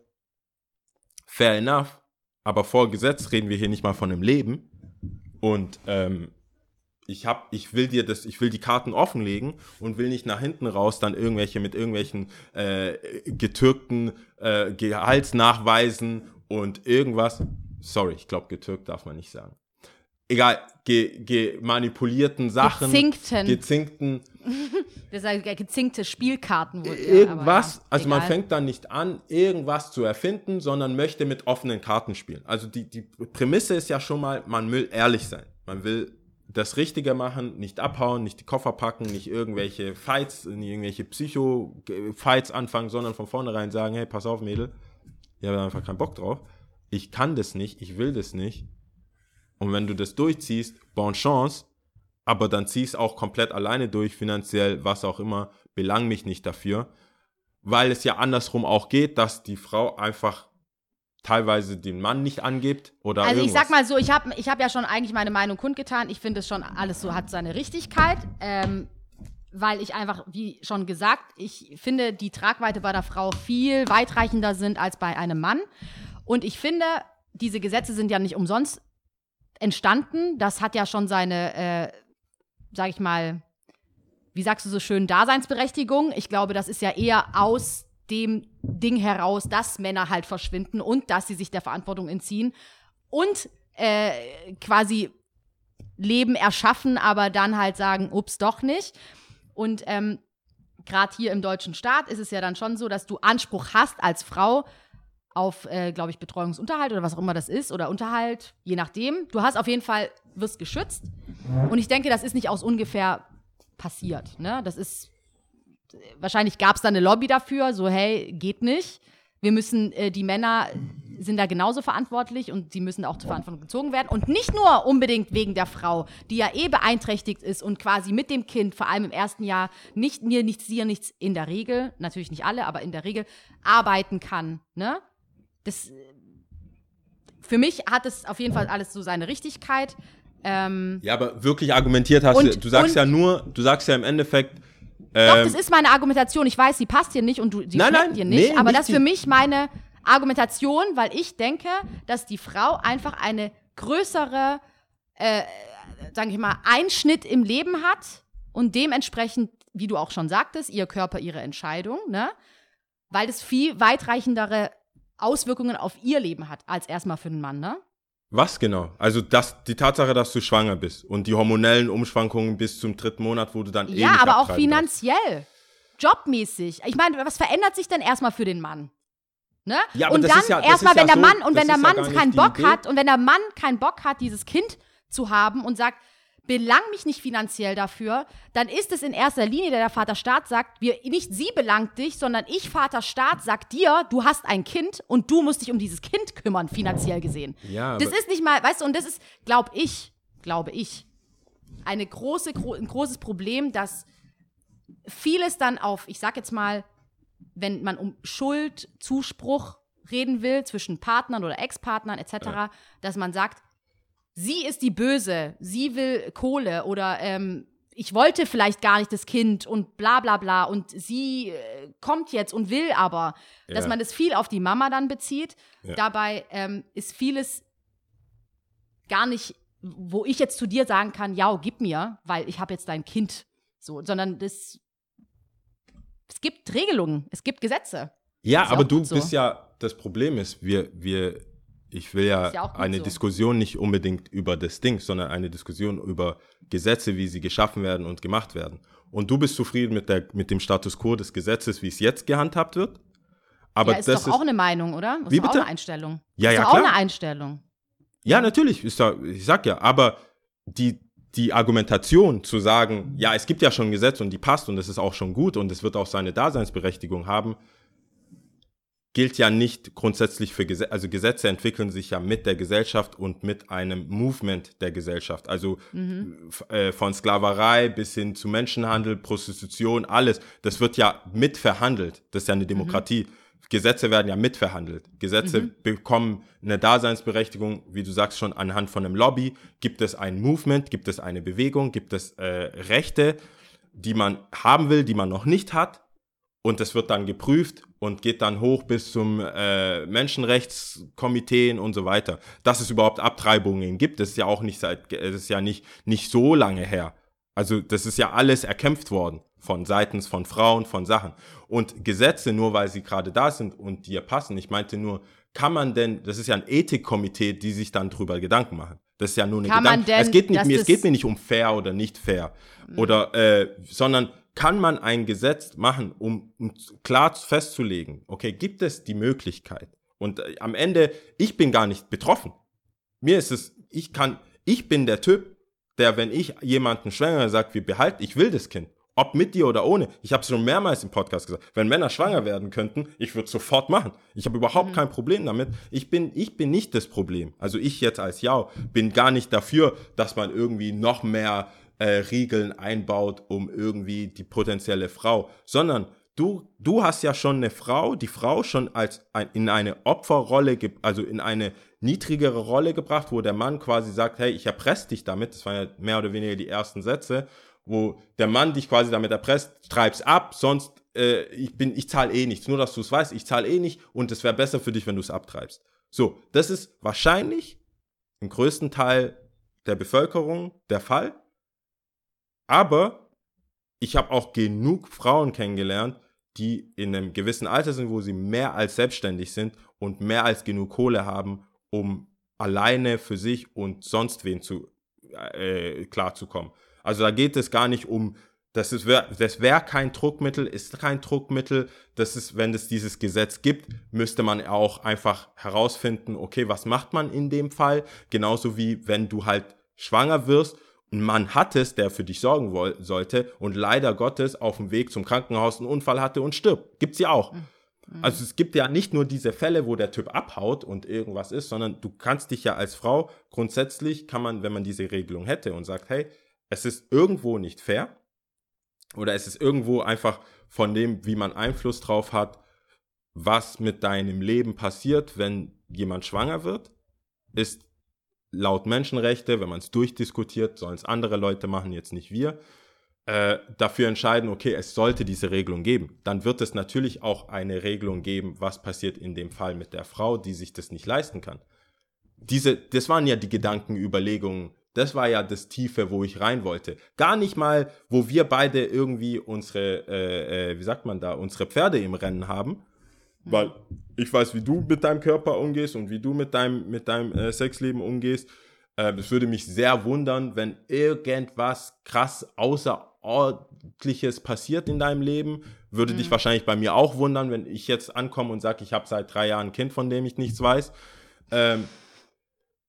fair enough, aber vor Gesetz reden wir hier nicht mal von einem Leben. Und ähm, ich hab, ich will dir das, ich will die Karten offenlegen und will nicht nach hinten raus dann irgendwelche mit irgendwelchen äh, getürkten äh, Gehaltsnachweisen und irgendwas. Sorry, ich glaube, getürkt darf man nicht sagen. Egal, ge, ge manipulierten Sachen, Gezinkten. gezinkten, das sind ja gezinkte Spielkarten. Wo, ja, irgendwas, ja, also man egal. fängt dann nicht an, irgendwas zu erfinden, sondern möchte mit offenen Karten spielen. Also die, die Prämisse ist ja schon mal, man will ehrlich sein. Man will das Richtige machen, nicht abhauen, nicht die Koffer packen, nicht irgendwelche Fights, nicht irgendwelche Psycho-Fights anfangen, sondern von vornherein sagen, hey, pass auf, Mädel, ich habe einfach keinen Bock drauf. Ich kann das nicht, ich will das nicht. Und wenn du das durchziehst, bonne chance, aber dann zieh es auch komplett alleine durch, finanziell, was auch immer, belang mich nicht dafür. Weil es ja andersrum auch geht, dass die Frau einfach teilweise den Mann nicht angibt oder Also ich irgendwas. sag mal so, ich habe ich hab ja schon eigentlich meine Meinung kundgetan. Ich finde es schon alles so hat seine Richtigkeit. Ähm, weil ich einfach, wie schon gesagt, ich finde, die Tragweite bei der Frau viel weitreichender sind als bei einem Mann. Und ich finde, diese Gesetze sind ja nicht umsonst entstanden. Das hat ja schon seine, äh, sag ich mal, wie sagst du so schön, Daseinsberechtigung. Ich glaube, das ist ja eher aus dem Ding heraus, dass Männer halt verschwinden und dass sie sich der Verantwortung entziehen und äh, quasi Leben erschaffen, aber dann halt sagen, ups, doch nicht. Und ähm, gerade hier im deutschen Staat ist es ja dann schon so, dass du Anspruch hast als Frau auf, äh, glaube ich, Betreuungsunterhalt oder was auch immer das ist oder Unterhalt, je nachdem. Du hast auf jeden Fall, wirst geschützt. Und ich denke, das ist nicht aus ungefähr passiert. Ne? Das ist, wahrscheinlich gab es da eine Lobby dafür, so, hey, geht nicht. Wir müssen, äh, die Männer sind da genauso verantwortlich und sie müssen auch zur Verantwortung gezogen werden. Und nicht nur unbedingt wegen der Frau, die ja eh beeinträchtigt ist und quasi mit dem Kind, vor allem im ersten Jahr, nicht mir nichts, dir nichts, in der Regel, natürlich nicht alle, aber in der Regel, arbeiten kann. Ne? Das, äh, für mich hat es auf jeden Fall alles so seine Richtigkeit. Ähm, ja, aber wirklich argumentiert hast Und- du, du sagst ja nur, du sagst ja im Endeffekt, Doch, ähm, das ist meine Argumentation. Ich weiß, sie passt dir nicht und du, sie Nein, dir nicht, nee, aber nicht das ist für die- mich meine Argumentation, weil ich denke, dass die Frau einfach eine größere, äh, sage ich mal, Einschnitt im Leben hat und dementsprechend, wie du auch schon sagtest, ihr Körper, ihre Entscheidung, ne? Weil das viel weitreichendere Auswirkungen auf ihr Leben hat, als erstmal für den Mann, ne? was genau? Also das, die Tatsache, dass du schwanger bist und die hormonellen Umschwankungen bis zum dritten Monat, wo du dann eh Ja, nicht aber auch finanziell. Jobmäßig. Ich meine, was verändert sich denn erstmal für den Mann? Ne? Ja, und dann ja- erstmal, ist ja wenn der so- Mann und wenn der Mann keinen Bock Idee. hat und wenn der Mann keinen Bock hat, dieses Kind zu haben und sagt, belang mich nicht finanziell dafür, dann ist es in erster Linie, der der Vaterstaat sagt, wir, nicht sie belangt dich, sondern ich, Vaterstaat, sag dir, du hast ein Kind und du musst dich um dieses Kind kümmern, finanziell gesehen. Ja, das ist nicht mal, weißt du, und das ist, glaube ich, glaube ich, eine große, gro ein großes Problem, dass vieles dann auf, ich sag jetzt mal, wenn man um Schuld, Zuspruch reden will zwischen Partnern oder Ex-Partnern etc., dass man sagt, sie ist die Böse, sie will Kohle oder ähm, ich wollte vielleicht gar nicht das Kind und bla bla bla und sie äh, kommt jetzt und will aber, dass Ja. man das viel auf die Mama dann bezieht. Ja. Dabei ähm, ist vieles gar nicht, wo ich jetzt zu dir sagen kann, ja, gib mir, weil ich habe jetzt dein Kind. So, sondern das, es gibt Regelungen, es gibt Gesetze. Ja, aber du so. bist ja, das Problem ist, wir, wir ich will ja, ja auch eine so. Diskussion nicht unbedingt über das Ding, sondern eine Diskussion über Gesetze, wie sie geschaffen werden und gemacht werden. Und du bist zufrieden mit, der, mit dem Status quo des Gesetzes, wie es jetzt gehandhabt wird? Aber ja, ist das doch auch eine Meinung, oder? Ist Wie doch auch bitte? eine Einstellung. Ja, ist ja, doch auch klar. eine Einstellung. Ja, natürlich, ist da, ich sag ja, aber die, die Argumentation zu sagen, ja, es gibt ja schon ein Gesetz und die passt und es ist auch schon gut und es wird auch seine Daseinsberechtigung haben, gilt ja nicht grundsätzlich für Gesetze, also Gesetze entwickeln sich ja mit der Gesellschaft und mit einem Movement der Gesellschaft. Also f- äh, von Sklaverei bis hin zu Menschenhandel, Prostitution, alles, das wird ja mitverhandelt. Das ist ja eine Demokratie. Gesetze werden ja mitverhandelt. Gesetze bekommen eine Daseinsberechtigung, wie du sagst schon, anhand von einem Lobby. Gibt es ein Movement, gibt es eine Bewegung, gibt es äh, Rechte, die man haben will, die man noch nicht hat. Und das wird dann geprüft und geht dann hoch bis zum äh, Menschenrechtskomiteen und so weiter. Dass es überhaupt Abtreibungen gibt, das ist ja auch nicht seit, das ist ja nicht, nicht so lange her. Also das ist ja alles erkämpft worden von seitens von Frauen, von Sachen. Und Gesetze, nur weil sie gerade da sind und dir passen, ich meinte nur, kann man denn, das ist ja ein Ethikkomitee, die sich dann drüber Gedanken machen. Das ist ja nur eine Kann man Gedanke. denn, es geht nicht mir, es geht mir nicht um fair oder nicht fair oder äh, sondern kann man ein Gesetz machen, um, um klar festzulegen, okay, gibt es die Möglichkeit? Und äh, am Ende, ich bin gar nicht betroffen. Mir ist es, ich kann, ich bin der Typ, der, wenn ich jemanden schwanger sagt, wir behalten, ich will das Kind. Ob mit dir oder ohne. Ich habe es schon mehrmals im Podcast gesagt. Wenn Männer schwanger werden könnten, ich würde sofort machen. Ich habe überhaupt kein Problem damit. Ich bin, ich bin nicht das Problem. Also ich jetzt als Jau bin gar nicht dafür, dass man irgendwie noch mehr äh, Riegeln einbaut, um irgendwie die potenzielle Frau, sondern du, du hast ja schon eine Frau, die Frau schon als ein, in eine Opferrolle, also in eine niedrigere Rolle gebracht, wo der Mann quasi sagt, hey, ich erpresse dich damit, das waren ja mehr oder weniger die ersten Sätze, wo der Mann dich quasi damit erpresst, treib's ab, sonst äh, ich bin, ich zahle eh nichts, nur dass du es weißt, ich zahle eh nicht und es wäre besser für dich, wenn du es abtreibst. So, das ist wahrscheinlich im größten Teil der Bevölkerung der Fall. Aber ich habe auch genug Frauen kennengelernt, die in einem gewissen Alter sind, wo sie mehr als selbstständig sind und mehr als genug Kohle haben, um alleine für sich und sonst wen zu äh, klarzukommen. Also da geht es gar nicht um, das ist das wäre kein Druckmittel, ist kein Druckmittel. Das ist, wenn es dieses Gesetz gibt, müsste man auch einfach herausfinden, okay, was macht man in dem Fall? Genauso wie wenn du halt schwanger wirst ein Mann hattest, der für dich sorgen sollte und leider Gottes auf dem Weg zum Krankenhaus einen Unfall hatte und stirbt. Gibt's ja auch. Also es gibt ja nicht nur diese Fälle, wo der Typ abhaut und irgendwas ist, sondern du kannst dich ja als Frau grundsätzlich kann man, wenn man diese Regelung hätte und sagt, hey, es ist irgendwo nicht fair oder es ist irgendwo einfach von dem, wie man Einfluss drauf hat, was mit deinem Leben passiert, wenn jemand schwanger wird, ist laut Menschenrechte, wenn man es durchdiskutiert, sollen es andere Leute machen, jetzt nicht wir, äh, dafür entscheiden, okay, es sollte diese Regelung geben. Dann wird es natürlich auch eine Regelung geben, was passiert in dem Fall mit der Frau, die sich das nicht leisten kann. Diese, das waren ja die Gedankenüberlegungen, das war ja das Tiefe, wo ich rein wollte. Gar nicht mal, wo wir beide irgendwie unsere, äh, äh, wie sagt man da, unsere Pferde im Rennen haben, weil ich weiß, wie du mit deinem Körper umgehst und wie du mit deinem, mit deinem äh, Sexleben umgehst. Äh, Es würde mich sehr wundern, wenn irgendwas krass Außerordentliches passiert in deinem Leben. Würde dich wahrscheinlich bei mir auch wundern, wenn ich jetzt ankomme und sage, ich habe seit drei Jahren ein Kind, von dem ich nichts weiß. Ähm,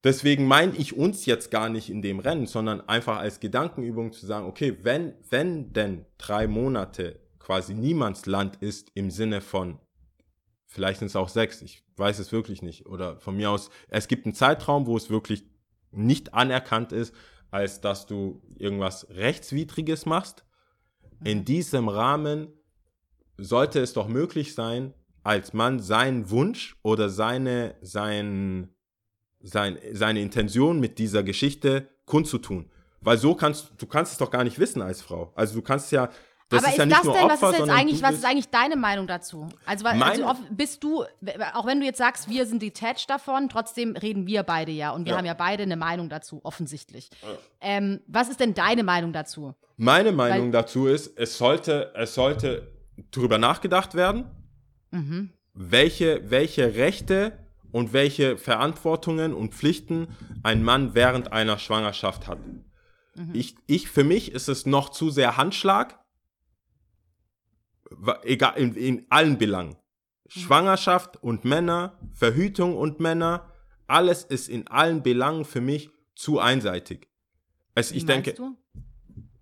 deswegen meine ich uns jetzt gar nicht in dem Rennen, sondern einfach als Gedankenübung zu sagen, okay, wenn, wenn denn drei Monate quasi Niemandsland ist im Sinne von Vielleicht sind es auch sechs, ich weiß es wirklich nicht. Oder von mir aus, es gibt einen Zeitraum, wo es wirklich nicht anerkannt ist, als dass du irgendwas Rechtswidriges machst. In diesem Rahmen sollte es doch möglich sein, als Mann seinen Wunsch oder seine, sein, sein, seine Intention mit dieser Geschichte kundzutun. Weil so kannst du kannst es doch gar nicht wissen als Frau. Also du kannst ja, das Aber ist ist ja das denn, Opfer, was ist jetzt eigentlich, was ist eigentlich deine Meinung dazu? Also, also bist du, auch wenn du jetzt sagst, wir sind detached davon, trotzdem reden wir beide ja und wir Ja. haben ja beide eine Meinung dazu, offensichtlich. Ähm, was ist denn deine Meinung dazu? Meine Meinung Weil- dazu ist, es sollte, es sollte drüber nachgedacht werden, Mhm. welche, welche Rechte und welche Verantwortungen und Pflichten ein Mann während einer Schwangerschaft hat. Ich, ich, für mich ist es noch zu sehr Handschlag, egal, in, in allen Belangen. Schwangerschaft und Männer, Verhütung und Männer, alles ist in allen Belangen für mich zu einseitig. Ich Wie denke, meinst du?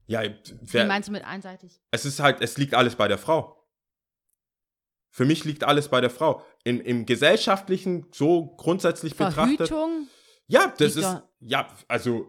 ja, Wie wer, meinst du mit einseitig? es ist halt, es liegt alles bei der Frau. Für mich liegt alles bei der Frau. Im, im gesellschaftlichen, so grundsätzlich betrachtet. Verhütung? Ja, das ist, doch- ja, also,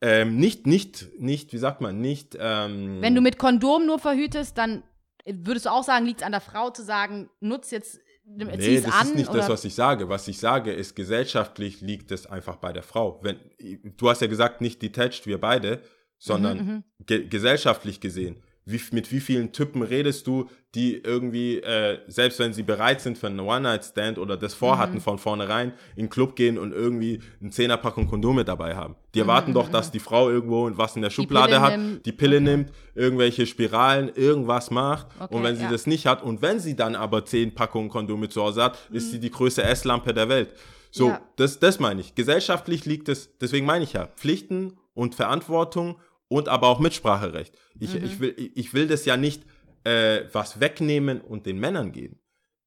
ähm, nicht, nicht, nicht, wie sagt man, nicht, ähm, Wenn du mit Kondom nur verhütest, dann würdest du auch sagen, liegt es an der Frau zu sagen, nutz jetzt, Nee, das an ist nicht oder das, was ich sage. Was ich sage, ist, gesellschaftlich liegt es einfach bei der Frau. Wenn, du hast ja gesagt, nicht detached, wir beide, sondern Mhm, ge gesellschaftlich gesehen. Wie, mit wie vielen Typen redest du, die irgendwie, äh, selbst wenn sie bereit sind für einen One-Night-Stand oder das vorhatten Mhm. von vornherein, in den Club gehen und irgendwie eine Zehnerpackung Kondome dabei haben? Die Mhm, erwarten doch, dass die Frau irgendwo und was in der Schublade Pille hat, nimmt. die Pille nimmt, irgendwelche Spiralen, irgendwas macht. Okay, und wenn sie ja. das nicht hat und wenn sie dann aber zehn Packungen Kondome zu Hause hat, ist sie die größte Esslampe der Welt. So, Mhm. Ja. das, das meine ich. Gesellschaftlich liegt es, deswegen meine ich ja, Pflichten und Verantwortung und aber auch Mitspracherecht. Ich, Mhm. ich, will, ich will das ja nicht äh, was wegnehmen und den Männern geben.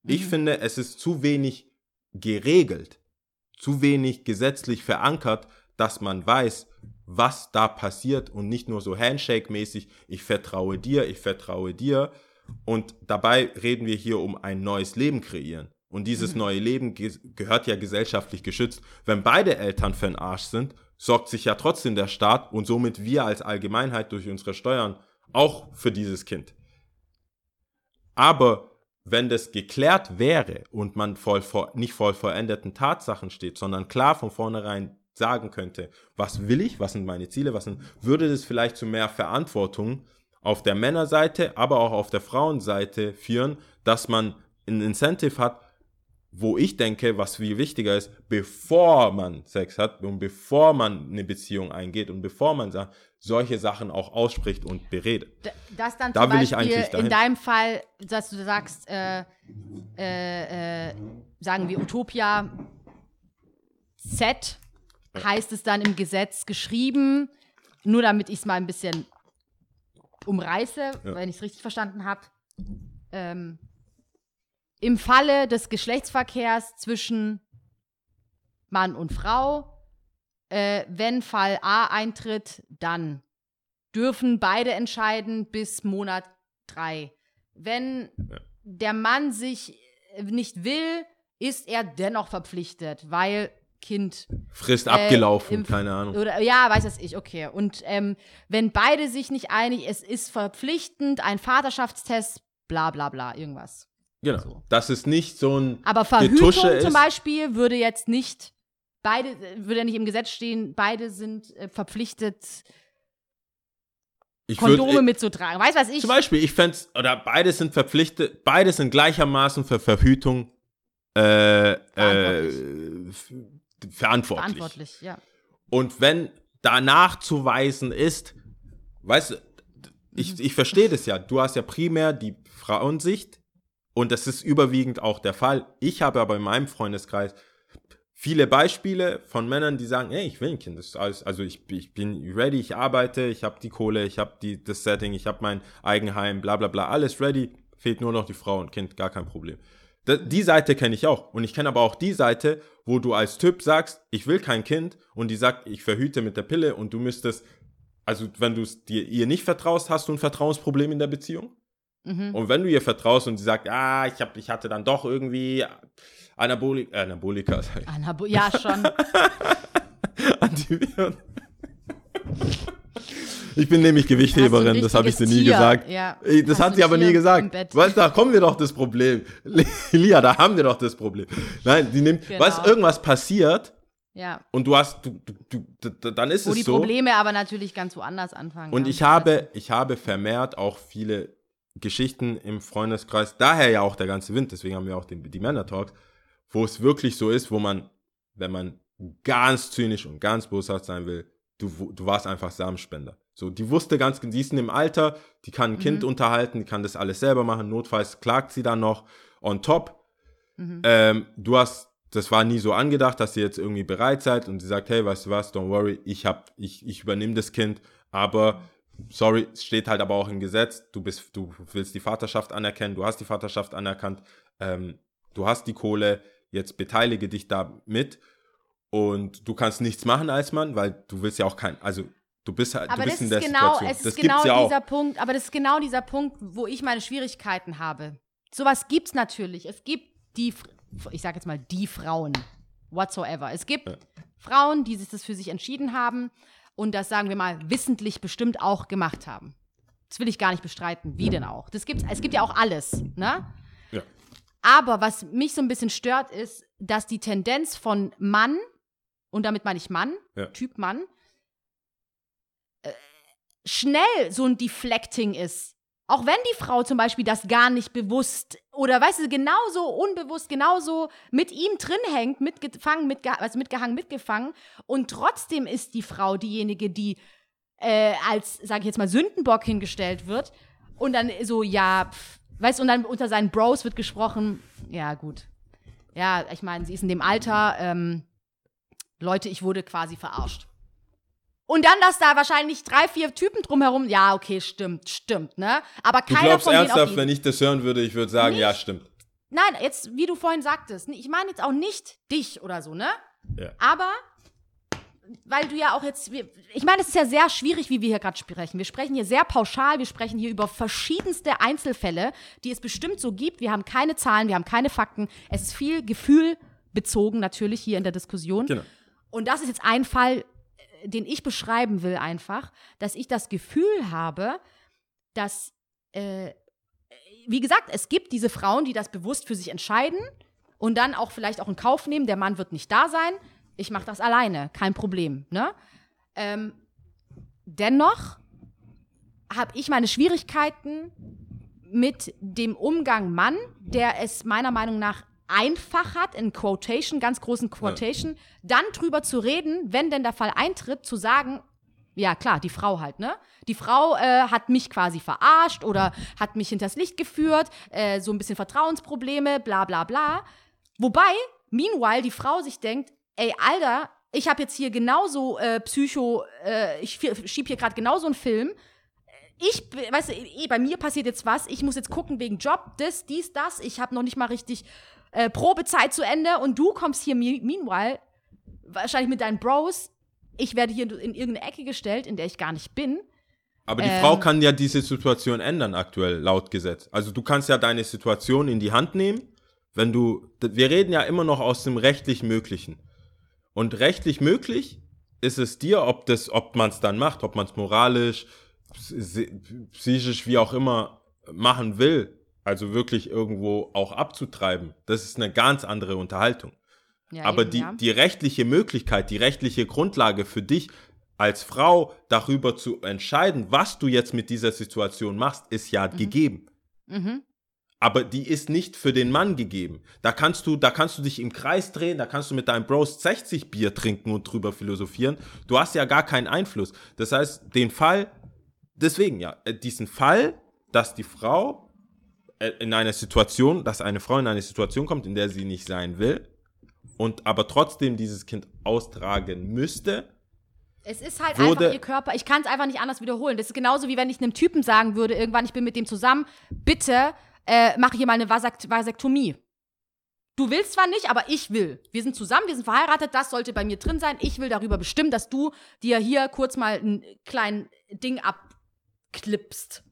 Mhm. Ich finde, es ist zu wenig geregelt, zu wenig gesetzlich verankert, dass man weiß, was da passiert und nicht nur so Handshake-mäßig, ich vertraue dir, ich vertraue dir. Und dabei reden wir hier um ein neues Leben kreieren. Und dieses neue Leben ge gehört ja gesellschaftlich geschützt. Wenn beide Eltern für den Arsch sind, sorgt sich ja trotzdem der Staat und somit wir als Allgemeinheit durch unsere Steuern auch für dieses Kind. Aber wenn das geklärt wäre und man voll vor, nicht voll vollendeten Tatsachen steht, sondern klar von vornherein sagen könnte, was will ich, was sind meine Ziele, was sind, würde das vielleicht zu mehr Verantwortung auf der Männerseite, aber auch auf der Frauenseite führen, dass man ein Incentive hat, wo ich denke, was viel wichtiger ist, bevor man Sex hat und bevor man eine Beziehung eingeht und bevor man solche Sachen auch ausspricht und beredet. Das dann Da zum will ich Beispiel in deinem Fall, dass du sagst, äh, äh, äh, sagen wir Utopia Z, heißt es dann im Gesetz geschrieben, nur damit ich es mal ein bisschen umreiße, wenn ich es richtig verstanden habe. Ähm, Im Falle des Geschlechtsverkehrs zwischen Mann und Frau, äh, wenn Fall A eintritt, dann dürfen beide entscheiden bis Monat drei. Wenn der Mann sich äh, nicht will, ist er dennoch verpflichtet, weil Kind Frist äh, abgelaufen, im- keine Ahnung. Oder, ja, weiß das ich, okay. Und ähm, wenn beide sich nicht einig, es ist verpflichtend, ein Vaterschaftstest, bla bla bla, irgendwas. Genau. so. Dass es nicht so ein Aber Verhütung zum ist. Beispiel würde jetzt nicht, beide, äh, würde ja nicht im Gesetz stehen, beide sind äh, verpflichtet, Ich würd- Kondome ich- mitzutragen. Weißt du, was ich? Zum Beispiel, ich fände oder beide sind verpflichtet, beide sind gleichermaßen für Verhütung äh, Verantwortlich. äh, verantwortlich. verantwortlich, ja. Und wenn danach zu weisen ist, weißt du, ich, ich verstehe das ja, du hast ja primär die Frauensicht und das ist überwiegend auch der Fall. Ich habe aber in meinem Freundeskreis viele Beispiele von Männern, die sagen, hey, ich will ein Kind. Das ist alles, also ich, ich bin ready, ich arbeite, ich habe die Kohle, ich habe die, das Setting, ich habe mein Eigenheim, bla bla bla, alles ready. Fehlt nur noch die Frau und Kind, gar kein Problem. Da, die Seite kenne ich auch. Und ich kenne aber auch die Seite, wo du als Typ sagst, ich will kein Kind und die sagt, ich verhüte mit der Pille und du müsstest, also wenn du es dir ihr nicht vertraust, hast du ein Vertrauensproblem in der Beziehung. Mhm. Und wenn du ihr vertraust und sie sagt, ah, ich, hab, ich hatte dann doch irgendwie Anaboli äh, Anabolika. Anabo ja, schon. Antiviren. Ich bin nämlich Gewichtheberin, das habe ich sie nie Tier. gesagt. Ja. Das hat sie aber Tier nie gesagt. Weißt du, da kommen wir doch das Problem. Lia, da haben wir doch das Problem. Nein, die nimmt, Genau. weißt irgendwas passiert Ja. und du hast, du, du, du, dann ist Wo es die so. Probleme aber natürlich ganz woanders anfangen. Und ich habe, ich habe vermehrt auch viele Geschichten im Freundeskreis, daher ja auch der ganze Wind, deswegen haben wir auch den, die Männer-Talks, wo es wirklich so ist, wo man, wenn man ganz zynisch und ganz boshaft sein will, du, du warst einfach Samenspender. So, die wusste ganz, die ist in dem Alter, die kann ein Kind unterhalten, die kann das alles selber machen, notfalls klagt sie dann noch on top. Ähm, du hast das war nie so angedacht, dass ihr jetzt irgendwie bereit seid und sie sagt, hey, weißt du was, don't worry, ich hab, ich, ich übernehme das Kind, aber sorry, es steht halt aber auch im Gesetz, du bist, du willst die Vaterschaft anerkennen, du hast die Vaterschaft anerkannt, ähm, du hast die Kohle, jetzt beteilige dich da mit und du kannst nichts machen als Mann, weil du willst ja auch kein, also du bist halt, Aber du das bist in ist der genau, Situation. es ist das genau ja auch. dieser Punkt, aber das ist genau dieser Punkt, wo ich meine Schwierigkeiten habe. Sowas gibt's natürlich. Es gibt die, ich sage jetzt mal die Frauen, whatsoever. Es gibt Ja. Frauen, die sich das für sich entschieden haben und das, sagen wir mal, wissentlich bestimmt auch gemacht haben. Das will ich gar nicht bestreiten. Wie denn auch? Das gibt's, es gibt ja auch alles, ne? Ja. Aber was mich so ein bisschen stört, ist, dass die Tendenz von Mann, und damit meine ich Mann, Ja. Typ Mann, äh, schnell so ein Deflecting ist. Auch wenn die Frau zum Beispiel das gar nicht bewusst oder weißt du, genauso unbewusst, genauso mit ihm drin hängt, mitgefangen, mitge also mitgehangen, mitgefangen. Und trotzdem ist die Frau diejenige, die äh, als, sage ich jetzt mal, Sündenbock hingestellt wird. Und dann so, ja, pf, weißt du, und dann unter seinen Bros wird gesprochen, ja, gut. Ja, ich meine, sie ist in dem Alter, ähm, Leute, ich wurde quasi verarscht. Und dann, dass da wahrscheinlich drei, vier Typen drumherum, ja, okay, stimmt, stimmt, ne? Aber Du keiner glaubst von denen ernsthaft, wenn ich das hören würde, ich würde sagen, ja, stimmt. Nein, jetzt, wie du vorhin sagtest, ich meine jetzt auch nicht dich oder so, ne? Ja. Aber, weil du ja auch jetzt, ich meine, es ist ja sehr schwierig, wie wir hier gerade sprechen. Wir sprechen hier sehr pauschal, wir sprechen hier über verschiedenste Einzelfälle, die es bestimmt so gibt. Wir haben keine Zahlen, wir haben keine Fakten. Es ist viel Gefühl bezogen natürlich hier in der Diskussion. Genau. Und das ist jetzt ein Fall, den ich beschreiben will einfach, dass ich das Gefühl habe, dass, äh, wie gesagt, es gibt diese Frauen, die das bewusst für sich entscheiden und dann auch vielleicht auch in Kauf nehmen, der Mann wird nicht da sein, ich mache das alleine, kein Problem. Ne? Ähm, dennoch habe ich meine Schwierigkeiten mit dem Umgang Mann, der es meiner Meinung nach einfach hat, in Quotation, ganz großen Quotation, dann drüber zu reden, wenn denn der Fall eintritt, zu sagen, ja klar, die Frau halt, ne? Die Frau äh, hat mich quasi verarscht oder hat mich hinters Licht geführt, äh, so ein bisschen Vertrauensprobleme, bla bla bla. Wobei, meanwhile, die Frau sich denkt, ey, Alter, ich habe jetzt hier genauso äh, Psycho, äh, ich schieb hier gerade genauso einen Film. Ich, weißt du, eh, bei mir passiert jetzt was, ich muss jetzt gucken wegen Job, das, dies, das, ich habe noch nicht mal richtig äh, Probezeit zu Ende und du kommst hier me- meanwhile, wahrscheinlich mit deinen Bros, ich werde hier in irgendeine Ecke gestellt, in der ich gar nicht bin. Aber die Ähm. Frau kann ja diese Situation ändern, aktuell, laut Gesetz. Also du kannst ja deine Situation in die Hand nehmen, wenn du, wir reden ja immer noch aus dem rechtlich Möglichen. Und rechtlich möglich ist es dir, ob das, ob man es dann macht, ob man es moralisch, psy- psychisch, wie auch immer machen will, also wirklich irgendwo auch abzutreiben. Das ist eine ganz andere Unterhaltung. Ja, Aber eben, die, ja. die rechtliche Möglichkeit, die rechtliche Grundlage für dich als Frau darüber zu entscheiden, was du jetzt mit dieser Situation machst, ist ja Mhm. gegeben. Aber die ist nicht für den Mann gegeben. Da kannst du, da kannst du dich im Kreis drehen, da kannst du mit deinem Bros 60 Bier trinken und drüber philosophieren. Du hast ja gar keinen Einfluss. Das heißt, den Fall, deswegen ja, äh, diesen Fall, dass die Frau in eine Situation, dass eine Frau in eine Situation kommt, in der sie nicht sein will und aber trotzdem dieses Kind austragen müsste. Es ist halt einfach ihr Körper. Ich kann es einfach nicht anders wiederholen. Das ist genauso wie wenn ich einem Typen sagen würde, irgendwann, ich bin mit dem zusammen, bitte äh, mach hier mal eine Vasekt Vasektomie. Du willst zwar nicht, aber ich will. Wir sind zusammen, wir sind verheiratet, das sollte bei mir drin sein. Ich will darüber bestimmen, dass du dir hier kurz mal ein kleines Ding abklippst.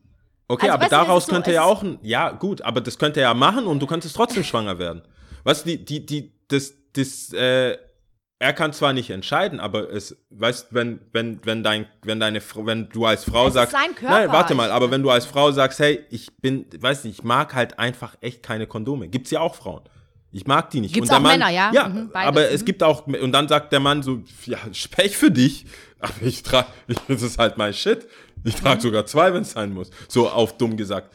Okay, Also, aber daraus so- könnte ja auch ein, ja gut, aber das könnte er ja machen und du könntest trotzdem schwanger werden. Weißt du, die, die, die, das, das, äh, er kann zwar nicht entscheiden, aber es, weißt, wenn, wenn, wenn dein, wenn deine, wenn du als Frau Es ist sagst, sein Körper. nein, warte mal, aber wenn du als Frau sagst, hey, ich bin, weiß nicht, ich mag halt einfach echt keine Kondome. Gibt's ja auch Frauen. Ich mag die nicht. Gibt's und der auch Mann, Männer, ja? Ja, Mhm, aber es mhm. gibt auch, und dann sagt der Mann so, ja, Pech für dich, aber ich trage, das ist halt mein Shit. Ich trage Mhm. sogar zwei, wenn es sein muss. So auf dumm gesagt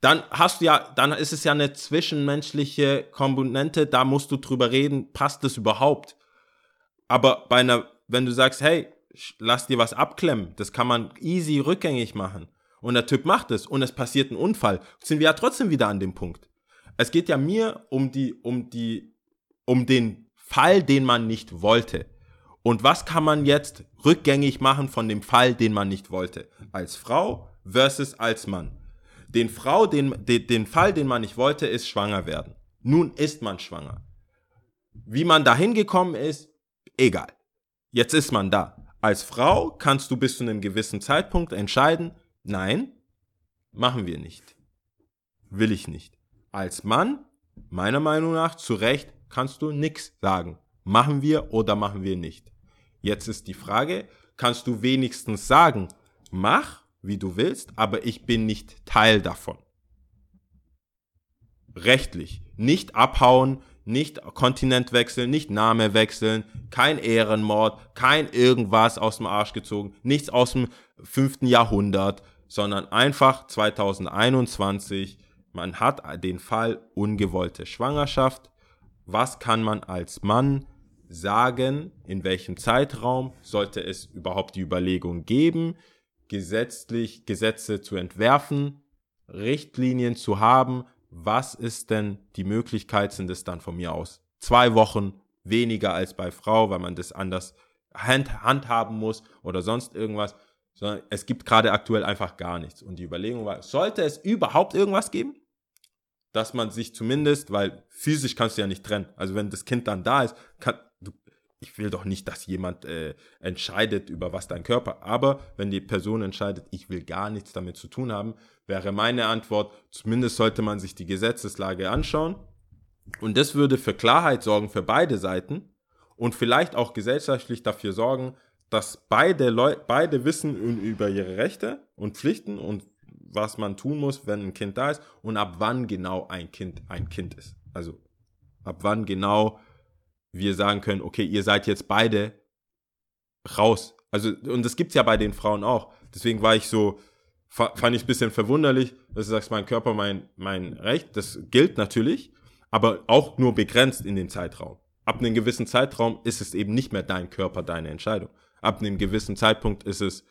dann hast du ja, dann ist es ja eine zwischenmenschliche Komponente, da musst du drüber reden, passt das überhaupt? Aber bei einer, wenn du sagst, hey, lass dir was abklemmen, das kann man easy rückgängig machen. Und der Typ macht es und es passiert ein Unfall, sind wir ja trotzdem wieder an dem Punkt. Es geht ja mir um die, um die, um den Fall, den man nicht wollte. Und was kann man jetzt rückgängig machen von dem Fall, den man nicht wollte? Als Frau versus als Mann. Den Frau, den, den, den Fall, den man nicht wollte, ist schwanger werden. Nun ist man schwanger. Wie man da hingekommen ist, egal. Jetzt ist man da. Als Frau kannst du bis zu einem gewissen Zeitpunkt entscheiden, nein, machen wir nicht. Will ich nicht. Als Mann, meiner Meinung nach, zu Recht, kannst du nichts sagen. Machen wir oder machen wir nicht. Jetzt ist die Frage, kannst du wenigstens sagen, mach, wie du willst, aber ich bin nicht Teil davon. Rechtlich. Nicht abhauen, nicht Kontinent wechseln, nicht Name wechseln, kein Ehrenmord, kein irgendwas aus dem Arsch gezogen, nichts aus dem fünften Jahrhundert, sondern einfach 2021, man hat den Fall ungewollte Schwangerschaft. Was kann man als Mann sagen, in welchem Zeitraum sollte es überhaupt die Überlegung geben, gesetzlich Gesetze zu entwerfen, Richtlinien zu haben, was ist denn die Möglichkeit, sind es dann von mir aus zwei Wochen weniger als bei Frau, weil man das anders hand, handhaben muss oder sonst irgendwas, sondern es gibt gerade aktuell einfach gar nichts. Und die Überlegung war, sollte es überhaupt irgendwas geben, dass man sich zumindest, weil physisch kannst du ja nicht trennen, also wenn das Kind dann da ist, kann, ich will doch nicht, dass jemand äh, entscheidet über was dein Körper, aber wenn die Person entscheidet, ich will gar nichts damit zu tun haben, wäre meine Antwort, zumindest sollte man sich die Gesetzeslage anschauen. Und das würde für Klarheit sorgen für beide Seiten und vielleicht auch gesellschaftlich dafür sorgen, dass beide, Leu beide wissen über ihre Rechte und Pflichten und was man tun muss, wenn ein Kind da ist und ab wann genau ein Kind ein Kind ist. Also ab wann genau wir sagen können, okay, ihr seid jetzt beide raus. Also, und das gibt es ja bei den Frauen auch. Deswegen war ich so, fand ich ein bisschen verwunderlich, dass du sagst, mein Körper, mein, mein Recht, das gilt natürlich, aber auch nur begrenzt in dem Zeitraum. Ab einem gewissen Zeitraum ist es eben nicht mehr dein Körper, deine Entscheidung. Ab einem gewissen Zeitpunkt ist es,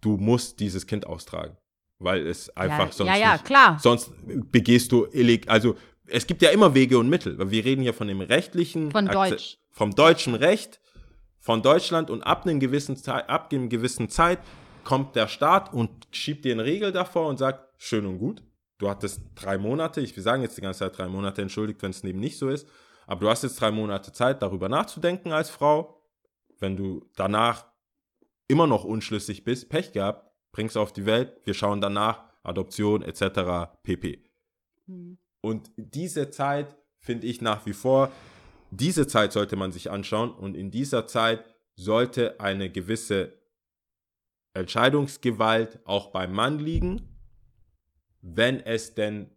du musst dieses Kind austragen. Weil es einfach ja, sonst ja, ja, nicht, klar. sonst begehst du illeg, also es gibt ja immer Wege und Mittel. weil Wir reden hier von dem rechtlichen, Von Akze- Deutsch. vom deutschen Recht, von Deutschland und ab einem gewissen Zeit, ab einem gewissen Zeit kommt der Staat und schiebt dir eine Regel davor und sagt, schön und gut, du hattest drei Monate, ich wir sagen jetzt die ganze Zeit drei Monate, entschuldigt, wenn es eben nicht so ist, aber du hast jetzt drei Monate Zeit, darüber nachzudenken als Frau. Wenn du danach immer noch unschlüssig bist, Pech gehabt, bringst auf die Welt, wir schauen danach, Adoption etc. pp. Und diese Zeit finde ich nach wie vor, diese Zeit sollte man sich anschauen und in dieser Zeit sollte eine gewisse Entscheidungsgewalt auch beim Mann liegen, wenn es denn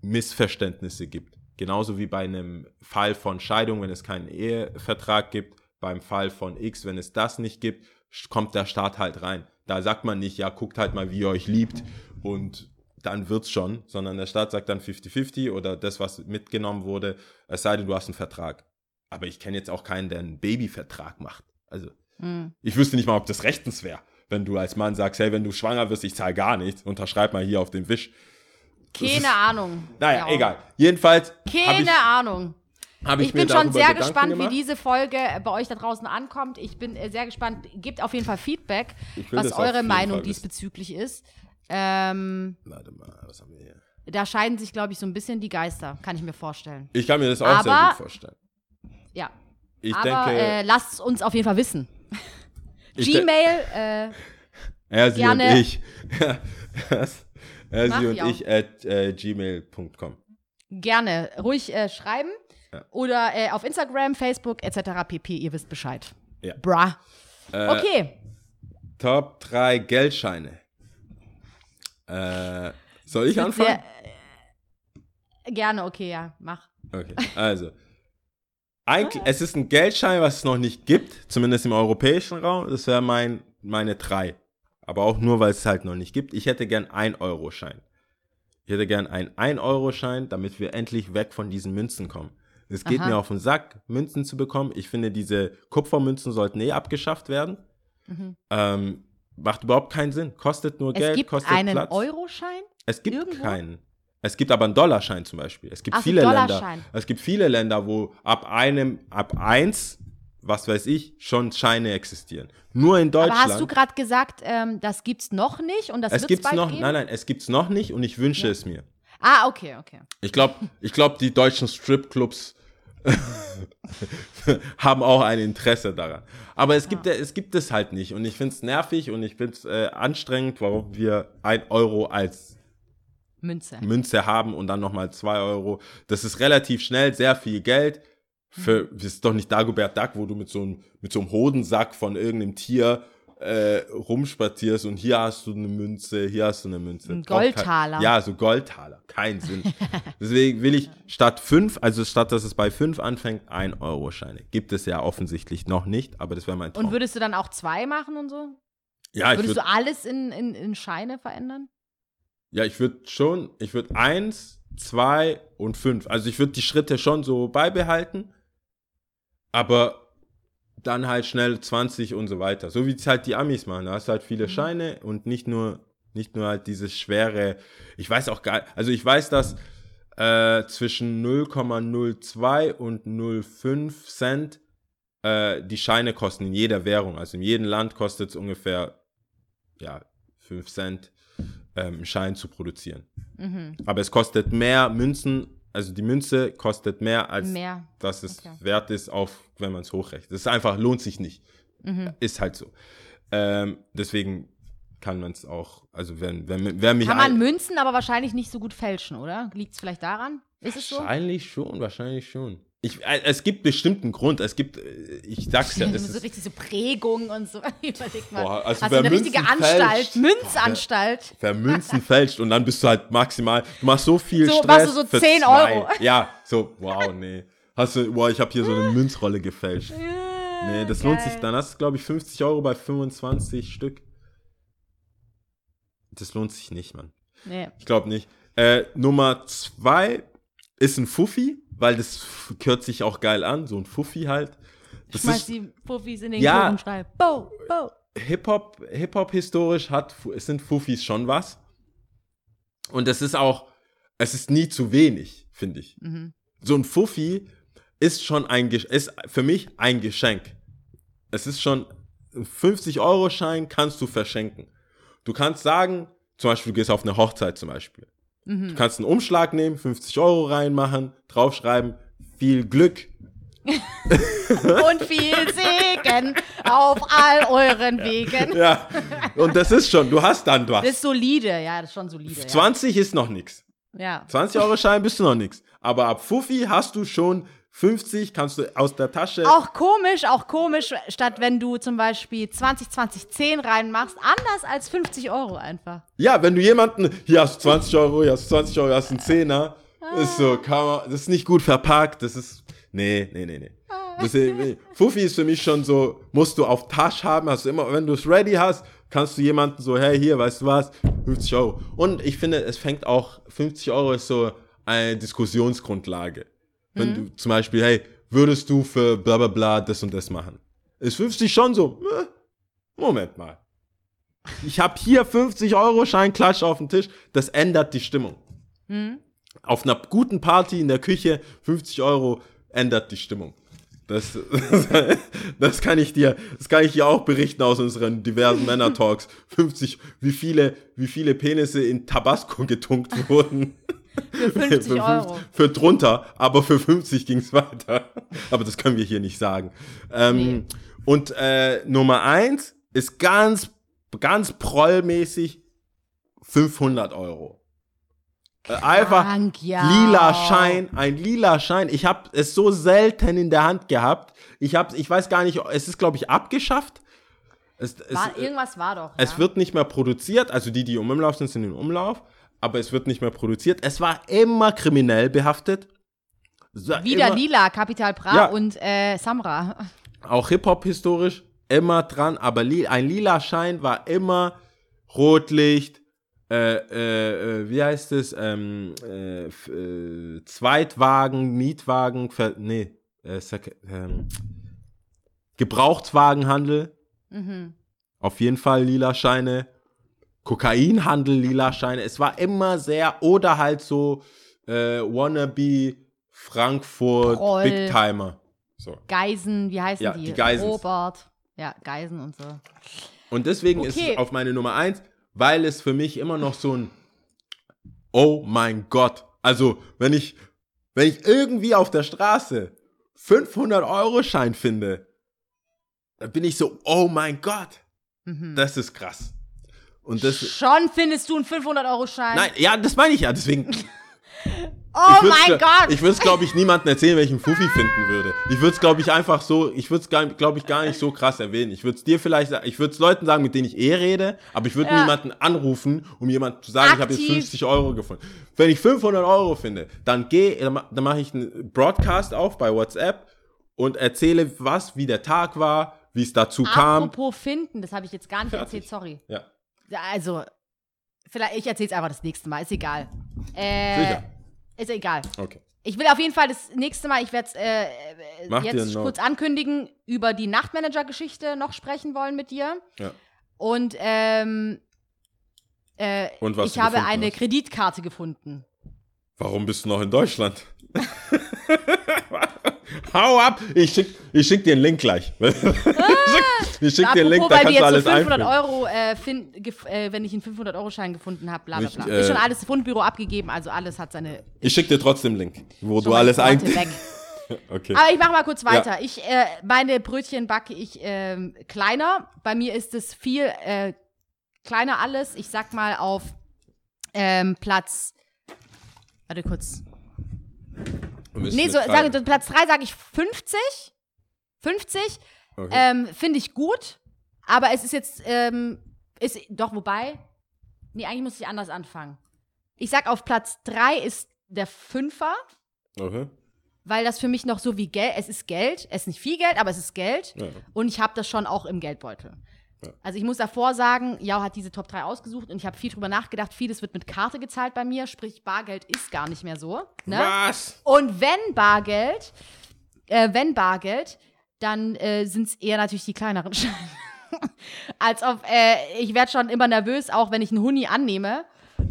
Missverständnisse gibt. Genauso wie bei einem Fall von Scheidung, wenn es keinen Ehevertrag gibt, beim Fall von X, wenn es das nicht gibt, kommt der Staat halt rein. Da sagt man nicht, ja, guckt halt mal, wie ihr euch liebt und dann wird's schon, sondern der Staat sagt dann 50-50 oder das, was mitgenommen wurde, es sei denn, du hast einen Vertrag. Aber ich kenne jetzt auch keinen, der einen Babyvertrag macht. Also, ich wüsste nicht mal, ob das rechtens wäre, wenn du als Mann sagst, hey, wenn du schwanger wirst, ich zahle gar nichts, unterschreib mal hier auf den Wisch. Keine Ahnung. Naja, Ja. egal. Jedenfalls Keine ich, Ahnung. ich, Ich bin schon sehr Gedanken gespannt, gemacht. wie diese Folge bei euch da draußen ankommt. Ich bin äh, sehr gespannt. Gebt auf jeden Fall Feedback, was eure Meinung Fall diesbezüglich ist. Ähm, Warte mal, was haben wir hier? da scheiden sich, glaube ich, so ein bisschen die Geister, kann ich mir vorstellen. Ich kann mir das auch sehr Aber- gut vorstellen. Ja. Ich Aber denke, äh, lasst uns auf jeden Fall wissen. Gmail, äh, er, sie gerne- und ich. er, sie und ich at äh, gmail.com. gerne ruhig äh, schreiben. Ja. Oder äh, auf Instagram, Facebook etc. pp. Ihr wisst Bescheid. Ja. Bra. Äh, Okay. Top 3 Geldscheine. Äh, soll ich anfangen? sehr- Gerne, okay, ja, mach. Okay, also. Eigentlich, es ist ein Geldschein, was es noch nicht gibt, zumindest im europäischen Raum. Das wäre mein, meine 3. Aber auch nur, weil es halt noch nicht gibt. Ich hätte gern 1-Euro-Schein. Ich hätte gern einen 1-Euro-Schein, damit wir endlich weg von diesen Münzen kommen. Es geht Aha. mir auf den Sack, Münzen zu bekommen. Ich finde, diese Kupfermünzen sollten eh abgeschafft werden. Ähm, macht überhaupt keinen Sinn. Kostet nur. Es Geld, gibt kostet einen Platz. Euroschein? Es gibt Irgendwo? keinen. Es gibt aber einen Dollarschein zum Beispiel. Es gibt Ach viele Länder. Es gibt viele Länder, wo ab einem, ab eins, was weiß ich, schon Scheine existieren. Nur in Deutschland. Aber hast du gerade gesagt, ähm, das gibt's noch nicht und das es gibt's bald noch, geben? nein, nein, es gibt's noch nicht und ich wünsche es mir. Ah, okay, okay. Ich glaube, ich glaub, die deutschen Stripclubs haben auch ein Interesse daran. Aber es gibt, es gibt es halt nicht. Und ich finde es nervig und ich finde es äh, anstrengend, warum wir ein Euro als Münze. Münze haben und dann nochmal zwei Euro. Das ist relativ schnell, sehr viel Geld. Für, das ist doch nicht Dagobert Duck, wo du mit so einem, mit so einem Hodensack von irgendeinem Tier äh, rumspazierst und hier hast du eine Münze, hier hast du eine Münze. Ein kein- Goldtaler. Ja, so Goldtaler. Kein Sinn. Deswegen will ich statt fünf, also statt dass es bei fünf anfängt, ein Euro Scheine. Gibt es ja offensichtlich noch nicht, aber das wäre mein Traum. Und würdest du dann auch zwei machen und so? ja, ich Würdest würde du alles in, in, in Scheine verändern? ja, ich würde schon, ich würde eins, zwei und fünf. Also ich würde die Schritte schon so beibehalten, aber dann halt schnell 20 und so weiter. So wie es halt die Amis machen. Da hast du halt viele Scheine und nicht nur, nicht nur halt dieses schwere, ich weiß auch gar also ich weiß, dass äh, zwischen 0,02 und 0,5 Cent äh, die Scheine kosten in jeder Währung. Also in jedem Land kostet es ungefähr ja, 5 Cent ähm, einen Schein zu produzieren. Mhm. Aber es kostet mehr Münzen, also die Münze kostet mehr, als Mehr. dass es Okay. wert ist, auf, wenn man es hochrechnet. Das ist einfach, lohnt sich nicht. Mhm. Ist halt so. Ähm, deswegen kann man es auch, also wenn, wenn, wer mich Kann man Münzen aber wahrscheinlich nicht so gut fälschen, oder? Liegt es vielleicht daran? Ist es so? Wahrscheinlich schon, wahrscheinlich schon. Ich, äh, es gibt bestimmten Grund. Es gibt, äh, ich sag's ja, das so ist, richtig so Prägung und so. Überleg mal. Boah, also Hast wer du eine richtige Münzen Anstalt, fälscht- Münzanstalt. wer Münzen fälscht und dann bist du halt maximal, du machst so viel So, Stress machst du so für 10 zwei. Euro. Ja, so, wow, nee. Hast du, boah, ich habe hier so eine Münzrolle gefälscht. Nee, das lohnt sich, dann hast du, glaube ich, 50 Euro bei 25 Stück. Das lohnt sich nicht, Mann. Nee. Ich glaube nicht. Äh, Nummer zwei ist ein Fuffi, weil das hört sich auch geil an, so ein Fuffi halt. Das Schmeiß ist die Puffis in den Ja. schrei, Bo, Bo. Hip-Hop, Hip-Hop historisch hat, es sind Fuffis schon was. Und es ist auch, es ist nie zu wenig, finde ich. Mhm. So ein Fuffi ist schon ein, ist für mich ein Geschenk. Es ist schon, ein 50-Euro-Schein kannst du verschenken. Du kannst sagen, zum Beispiel, du gehst auf eine Hochzeit zum Beispiel. Mhm. Du kannst einen Umschlag nehmen, 50 Euro reinmachen, draufschreiben, viel Glück. Und viel Segen auf all euren Wegen. Ja, und das ist schon, du hast dann was. Das ist solide, ja, das ist schon solide. Ja. 20 ist noch nichts. ja. 20 Euro Schein bist du noch nichts. Aber ab Fuffi hast du schon 50, kannst du aus der Tasche. Auch komisch, auch komisch, statt wenn du zum Beispiel 20, 20, 10 reinmachst, anders als 50 Euro einfach. Ja, wenn du jemanden, hier hast du 20 Euro, hier hast du 20 Euro, hier hast du einen Zehner, ist so, kann man, das ist nicht gut verpackt, das ist, nee, nee, nee, nee. Das ist, nee. Fuffi ist für mich schon so, musst du auf Tasche haben, hast du immer, wenn du es ready hast, kannst du jemanden so, hey, hier, weißt du was, 50 Euro. Und ich finde, es fängt auch, 50 Euro ist so eine Diskussionsgrundlage. Wenn du zum Beispiel, hey, würdest du für bla bla bla das und das machen? Ist 50 schon so, äh, Moment mal. Ich habe hier 50 Euro Scheinklatsch auf dem Tisch, das ändert die Stimmung. Auf einer guten Party in der Küche 50 Euro ändert die Stimmung. Das, das kann ich dir, das kann ich dir auch berichten aus unseren diversen Männer-Talks. 50, wie viele, wie viele Penisse in Tabasco getunkt wurden. Für 50 für, Euro. für drunter, aber für 50 ging es weiter. Aber das können wir hier nicht sagen. Ähm, Und äh, Nummer eins ist ganz, ganz prollmäßig 500 Euro. Äh, einfach Krank, ja. lila Schein, ein lila Schein. Ich habe es so selten in der Hand gehabt. Ich habe, ich weiß gar nicht, es ist glaube ich abgeschafft. Es, es, War, irgendwas war doch. es ja. wird nicht mehr produziert, also die, die im Umlauf sind, sind im Umlauf, aber es wird nicht mehr produziert. Es war immer kriminell behaftet. Wieder immer, Lila, Capital Bra Ja. und äh, Samra. Auch Hip-Hop historisch immer dran, aber li ein lila Schein war immer Rotlicht, äh, äh, äh, wie heißt es, ähm, äh, äh, Zweitwagen, Mietwagen, ver nee, äh, ähm, Gebrauchtwagenhandel. Mhm. Auf jeden Fall lila Scheine. Kokainhandel, lila Scheine. Es war immer sehr, oder halt so äh, Wannabe Frankfurt Proll. Big Timer. So. Geisen, wie heißen Ja, die? die Geisens. Robert. Ja, Geisen und so. Und deswegen ist Okay. es auf meine Nummer eins, weil es für mich immer noch so ein Oh mein Gott. Also, wenn ich, wenn ich irgendwie auf der Straße 500-Euro-Schein finde, dann bin ich so, oh mein Gott. Mhm. Das ist krass. Und das, Schon findest du einen 500-Euro-Schein? nein, ja, das meine ich ja. Deswegen, Oh ich mein Gott! Ich würde es, glaube ich, niemandem erzählen, welchen Fuffi finden würde. Ich würde es, glaube ich, einfach so, ich würde es, glaube ich, gar nicht so krass erwähnen. Ich würde es dir vielleicht sagen, ich würde es Leuten sagen, mit denen ich eh rede, aber ich würde Ja. niemanden anrufen, um jemandem zu sagen, ich habe jetzt Aktiv. 50 Euro gefunden. Wenn ich 500 Euro finde, dann gehe, dann, dann mache ich einen Broadcast auf bei WhatsApp und erzähle was, wie der Tag war, wie es dazu kam. Apropos finden, das habe ich jetzt gar nicht Fertig. erzählt, sorry. Ja, Also, vielleicht, ich erzähle es einfach das nächste Mal, ist egal. Äh, sicher. Ist egal. Okay. Ich will auf jeden Fall das nächste Mal, ich werde es äh, äh, jetzt kurz ankündigen, über die Nachtmanager-Geschichte noch sprechen wollen mit dir. Ja. Und, ähm, äh, Und ich habe eine hast. Kreditkarte gefunden. Warum bist du noch in Deutschland? Hau ab! Ich schick, ich schick dir einen Link gleich. ich schick dir einen Link, da kannst wir du jetzt alles so 500 einfügen. Euro, äh, fin- gef- äh, wenn ich einen 500-Euro-Schein gefunden habe, bla bla Ich, bla. äh, ist schon alles Fundbüro abgegeben, also alles hat seine. Ich schick dir trotzdem einen Link, wo du alles weg. Okay. Aber ich mache mal kurz weiter. Ich, äh, meine Brötchen backe ich ähm, kleiner. Bei mir ist es viel äh, kleiner alles. Ich sag mal auf ähm, Platz. Warte kurz. Nee, so, drei- sag, Platz 3 sage ich 50. 50. Okay. Ähm, Finde ich gut. Aber es ist jetzt. Ähm, ist, doch, wobei. Nee, eigentlich muss ich anders anfangen. Ich sag auf Platz 3 ist der Fünfer. okay. weil das für mich noch so wie Geld, es ist Geld, es ist nicht viel Geld, aber es ist Geld Ja. und ich habe das schon auch im Geldbeutel. Ja. Also ich muss davor sagen, Jau hat diese Top 3 ausgesucht und ich habe viel drüber nachgedacht, vieles wird mit Karte gezahlt bei mir, sprich Bargeld ist gar nicht mehr so. Ne? Was? Und wenn Bargeld, äh, wenn Bargeld, dann äh, sind es eher natürlich die kleineren Scheine. Als ob, äh, ich werde schon immer nervös, auch wenn ich einen Huni annehme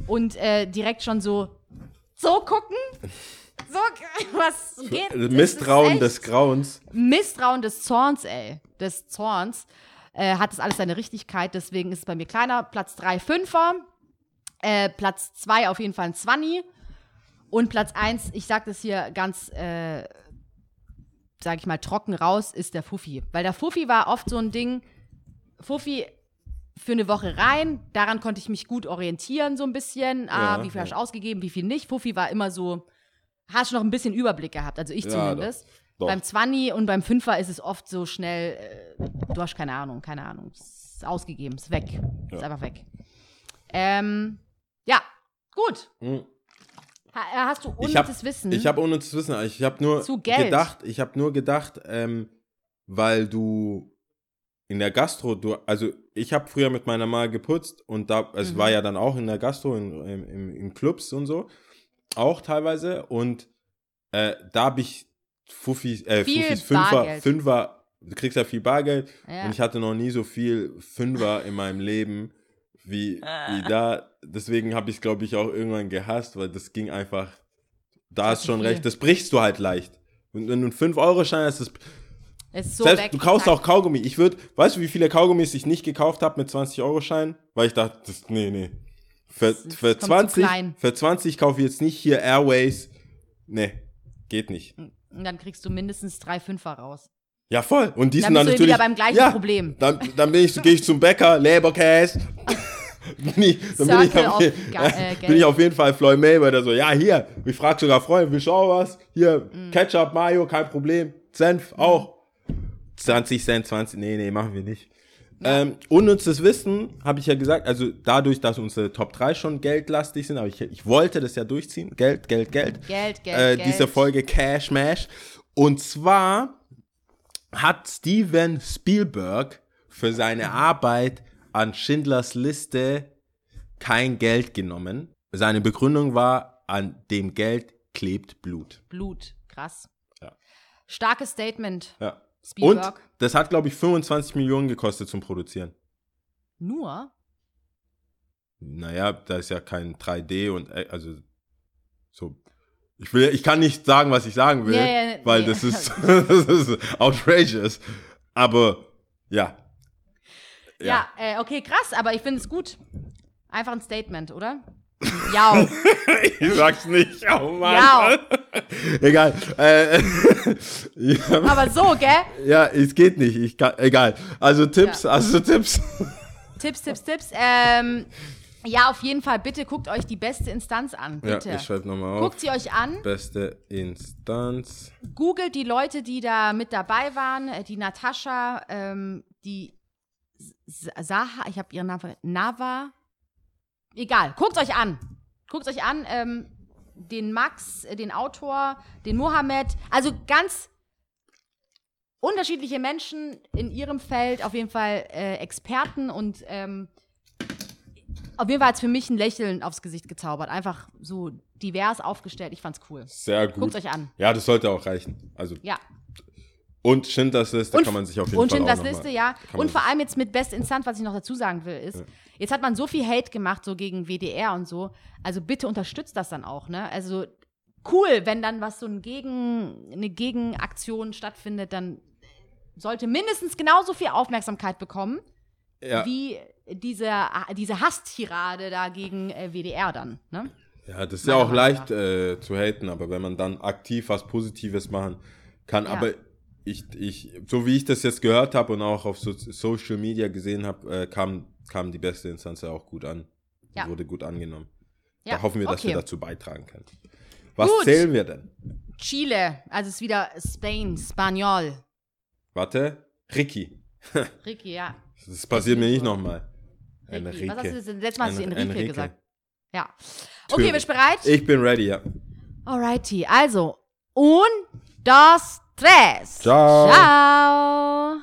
und äh, direkt schon so, so gucken. So, was geht? Misstrauen des Grauens. Misstrauen des Zorns, ey. Des Zorns. Äh, hat das alles seine Richtigkeit, deswegen ist es bei mir kleiner. Platz 3, 5er. Äh, Platz 2 auf jeden Fall ein 20. Und Platz 1, ich sag das hier ganz, äh, sag ich mal, trocken raus, ist der Fuffi. Weil der Fuffi war oft so ein Ding, Fuffi für eine Woche rein, daran konnte ich mich gut orientieren, so ein bisschen. Ah, Ja, wie viel hast du ja. ausgegeben, wie viel nicht. Fuffi war immer so, hast du noch ein bisschen Überblick gehabt, also ich Ja, zumindest. Doch. Beim 20 und beim 5er ist es oft so schnell, äh, du hast keine Ahnung, keine Ahnung. Es ist ausgegeben, ist weg. Ist Ja. einfach weg. Ähm, ja, gut. Hm. Ha, äh, hast du hab- unnützes Wissen? Ich habe unnützes Wissen. Ich habe nur gedacht, ich habe nur gedacht, ähm, weil du in der Gastro, du, also ich habe früher mit meiner Mama geputzt und da, es Mhm. war ja dann auch in der Gastro, in, in, in, in Clubs und so, auch teilweise und äh, da habe ich Fuffis, äh, Viel Fuffis, Fünfer, Bargeld. Fünfer, du kriegst ja viel Bargeld Ja. und ich hatte noch nie so viel Fünfer in meinem Leben wie, wie da. Deswegen habe ich es, glaube ich, auch irgendwann gehasst, weil das ging einfach. Da hast ist schon viel. recht, das brichst du halt leicht. Und wenn du einen 5-Euro-Schein hast, das, ist so selbst weg. du kaufst auch Kaugummi. Ich würde, weißt du, wie viele Kaugummis ich nicht gekauft habe mit 20-Euro-Schein? Weil ich dachte, das, nee, nee. Für, Das für, kommt zu 20, klein. für 20 kaufe ich jetzt nicht hier Airways. Nee, geht nicht. Und dann kriegst du mindestens drei Fünfer raus. Ja, voll. Und die Dann sind bist dann du natürlich. wieder beim gleichen ja, Problem. Dann, dann bin ich, gehe ich zum Bäcker, Leberkäse. bin ich, dann bin ich, auf, Ga- äh, bin ich auf jeden Fall Floyd Mayweather so, ja, hier, ich frage sogar Freunde, du auch was? Hier, Mm. Ketchup, Mayo, kein Problem. Senf auch. 20 Cent, 20, nee, nee, machen wir nicht. Ähm, unnützes Wissen, habe ich ja gesagt, also dadurch, dass unsere Top 3 schon geldlastig sind, aber ich, ich wollte das ja durchziehen. Geld, Geld, Geld. Geld, Geld, äh, Geld. Diese Folge Cash Mash. Und zwar hat Steven Spielberg für seine Arbeit an Schindlers Liste kein Geld genommen. Seine Begründung war, an dem Geld klebt Blut. Blut. Krass. Ja. Starkes Statement. Ja. Spielberg. Und das hat, glaube ich, 25 Millionen gekostet zum Produzieren. Nur? naja, da ist ja kein 3D und äh, also so. Ich will, ich kann nicht sagen, was ich sagen will, Ja, ja, weil nee. das ist, das ist outrageous. Aber ja. Ja, äh, okay, krass, aber ich finde es gut. Einfach ein Statement, oder? Ja. Ich sag's nicht. Oh Mann. Ja. Egal. Äh, ja, aber so, gell? ja, es geht nicht. Ich kann, egal. Also Tipps, Ja. du Tipps? Tipps, Tipps, Tipps. Ähm, ja, auf jeden Fall, bitte guckt euch die beste Instanz an. Bitte. Ja, ich schreibe nochmal auf. Guckt sie euch an. Beste Instanz. Googelt die Leute, die da mit dabei waren. äh, Die Natascha, ähm, die Saha, ich habe ihren Namen. Nava. Egal, guckt euch an. Guckt euch an. Ähm, den Max, äh, den Autor, den Mohammed. Also ganz unterschiedliche Menschen in ihrem Feld, auf jeden Fall äh, Experten und ähm, auf jeden Fall hat es für mich ein Lächeln aufs Gesicht gezaubert. Einfach so divers aufgestellt. Ich fand's cool. Sehr gut. Guckt euch an. Ja, das sollte auch reichen. Also Ja. Und Schindlers Liste kann man sich auf jeden und Fall Schindlers auch noch Liste, ja. Und vor allem jetzt mit Best Instant, was ich noch dazu sagen will, ist, jetzt hat man so viel Hate gemacht, so gegen WDR und so. Also bitte unterstützt das dann auch, ne? Also cool, wenn dann was so ein Gegen, eine Gegenaktion stattfindet, dann sollte mindestens genauso viel Aufmerksamkeit bekommen, ja, wie diese, diese Hasstirade da gegen äh, WDR dann, ne? ja, das ist ja auch leicht äh, zu haten, aber wenn man dann aktiv was Positives machen kann, Ja. aber ich, ich, so wie ich das jetzt gehört habe und auch auf so, Social Media gesehen habe, äh, kam, kam die beste Instanz ja auch gut an. Ja. wurde gut angenommen. Ja, da hoffen wir, dass okay. wir dazu beitragen können. Was Gut. zählen wir denn? Chile, also es ist wieder Spain, Spaniol. Warte, Ricky. Ricky, ja. Das passiert mir nicht nochmal. Ricky. Was hast du das letzte Mal hast du Enrique, Enrique. gesagt? Ja. Okay, Natürlich. bist du bereit? Ich bin ready, ja. Alrighty, also. Un, dos, tres. Ciao. Ciao.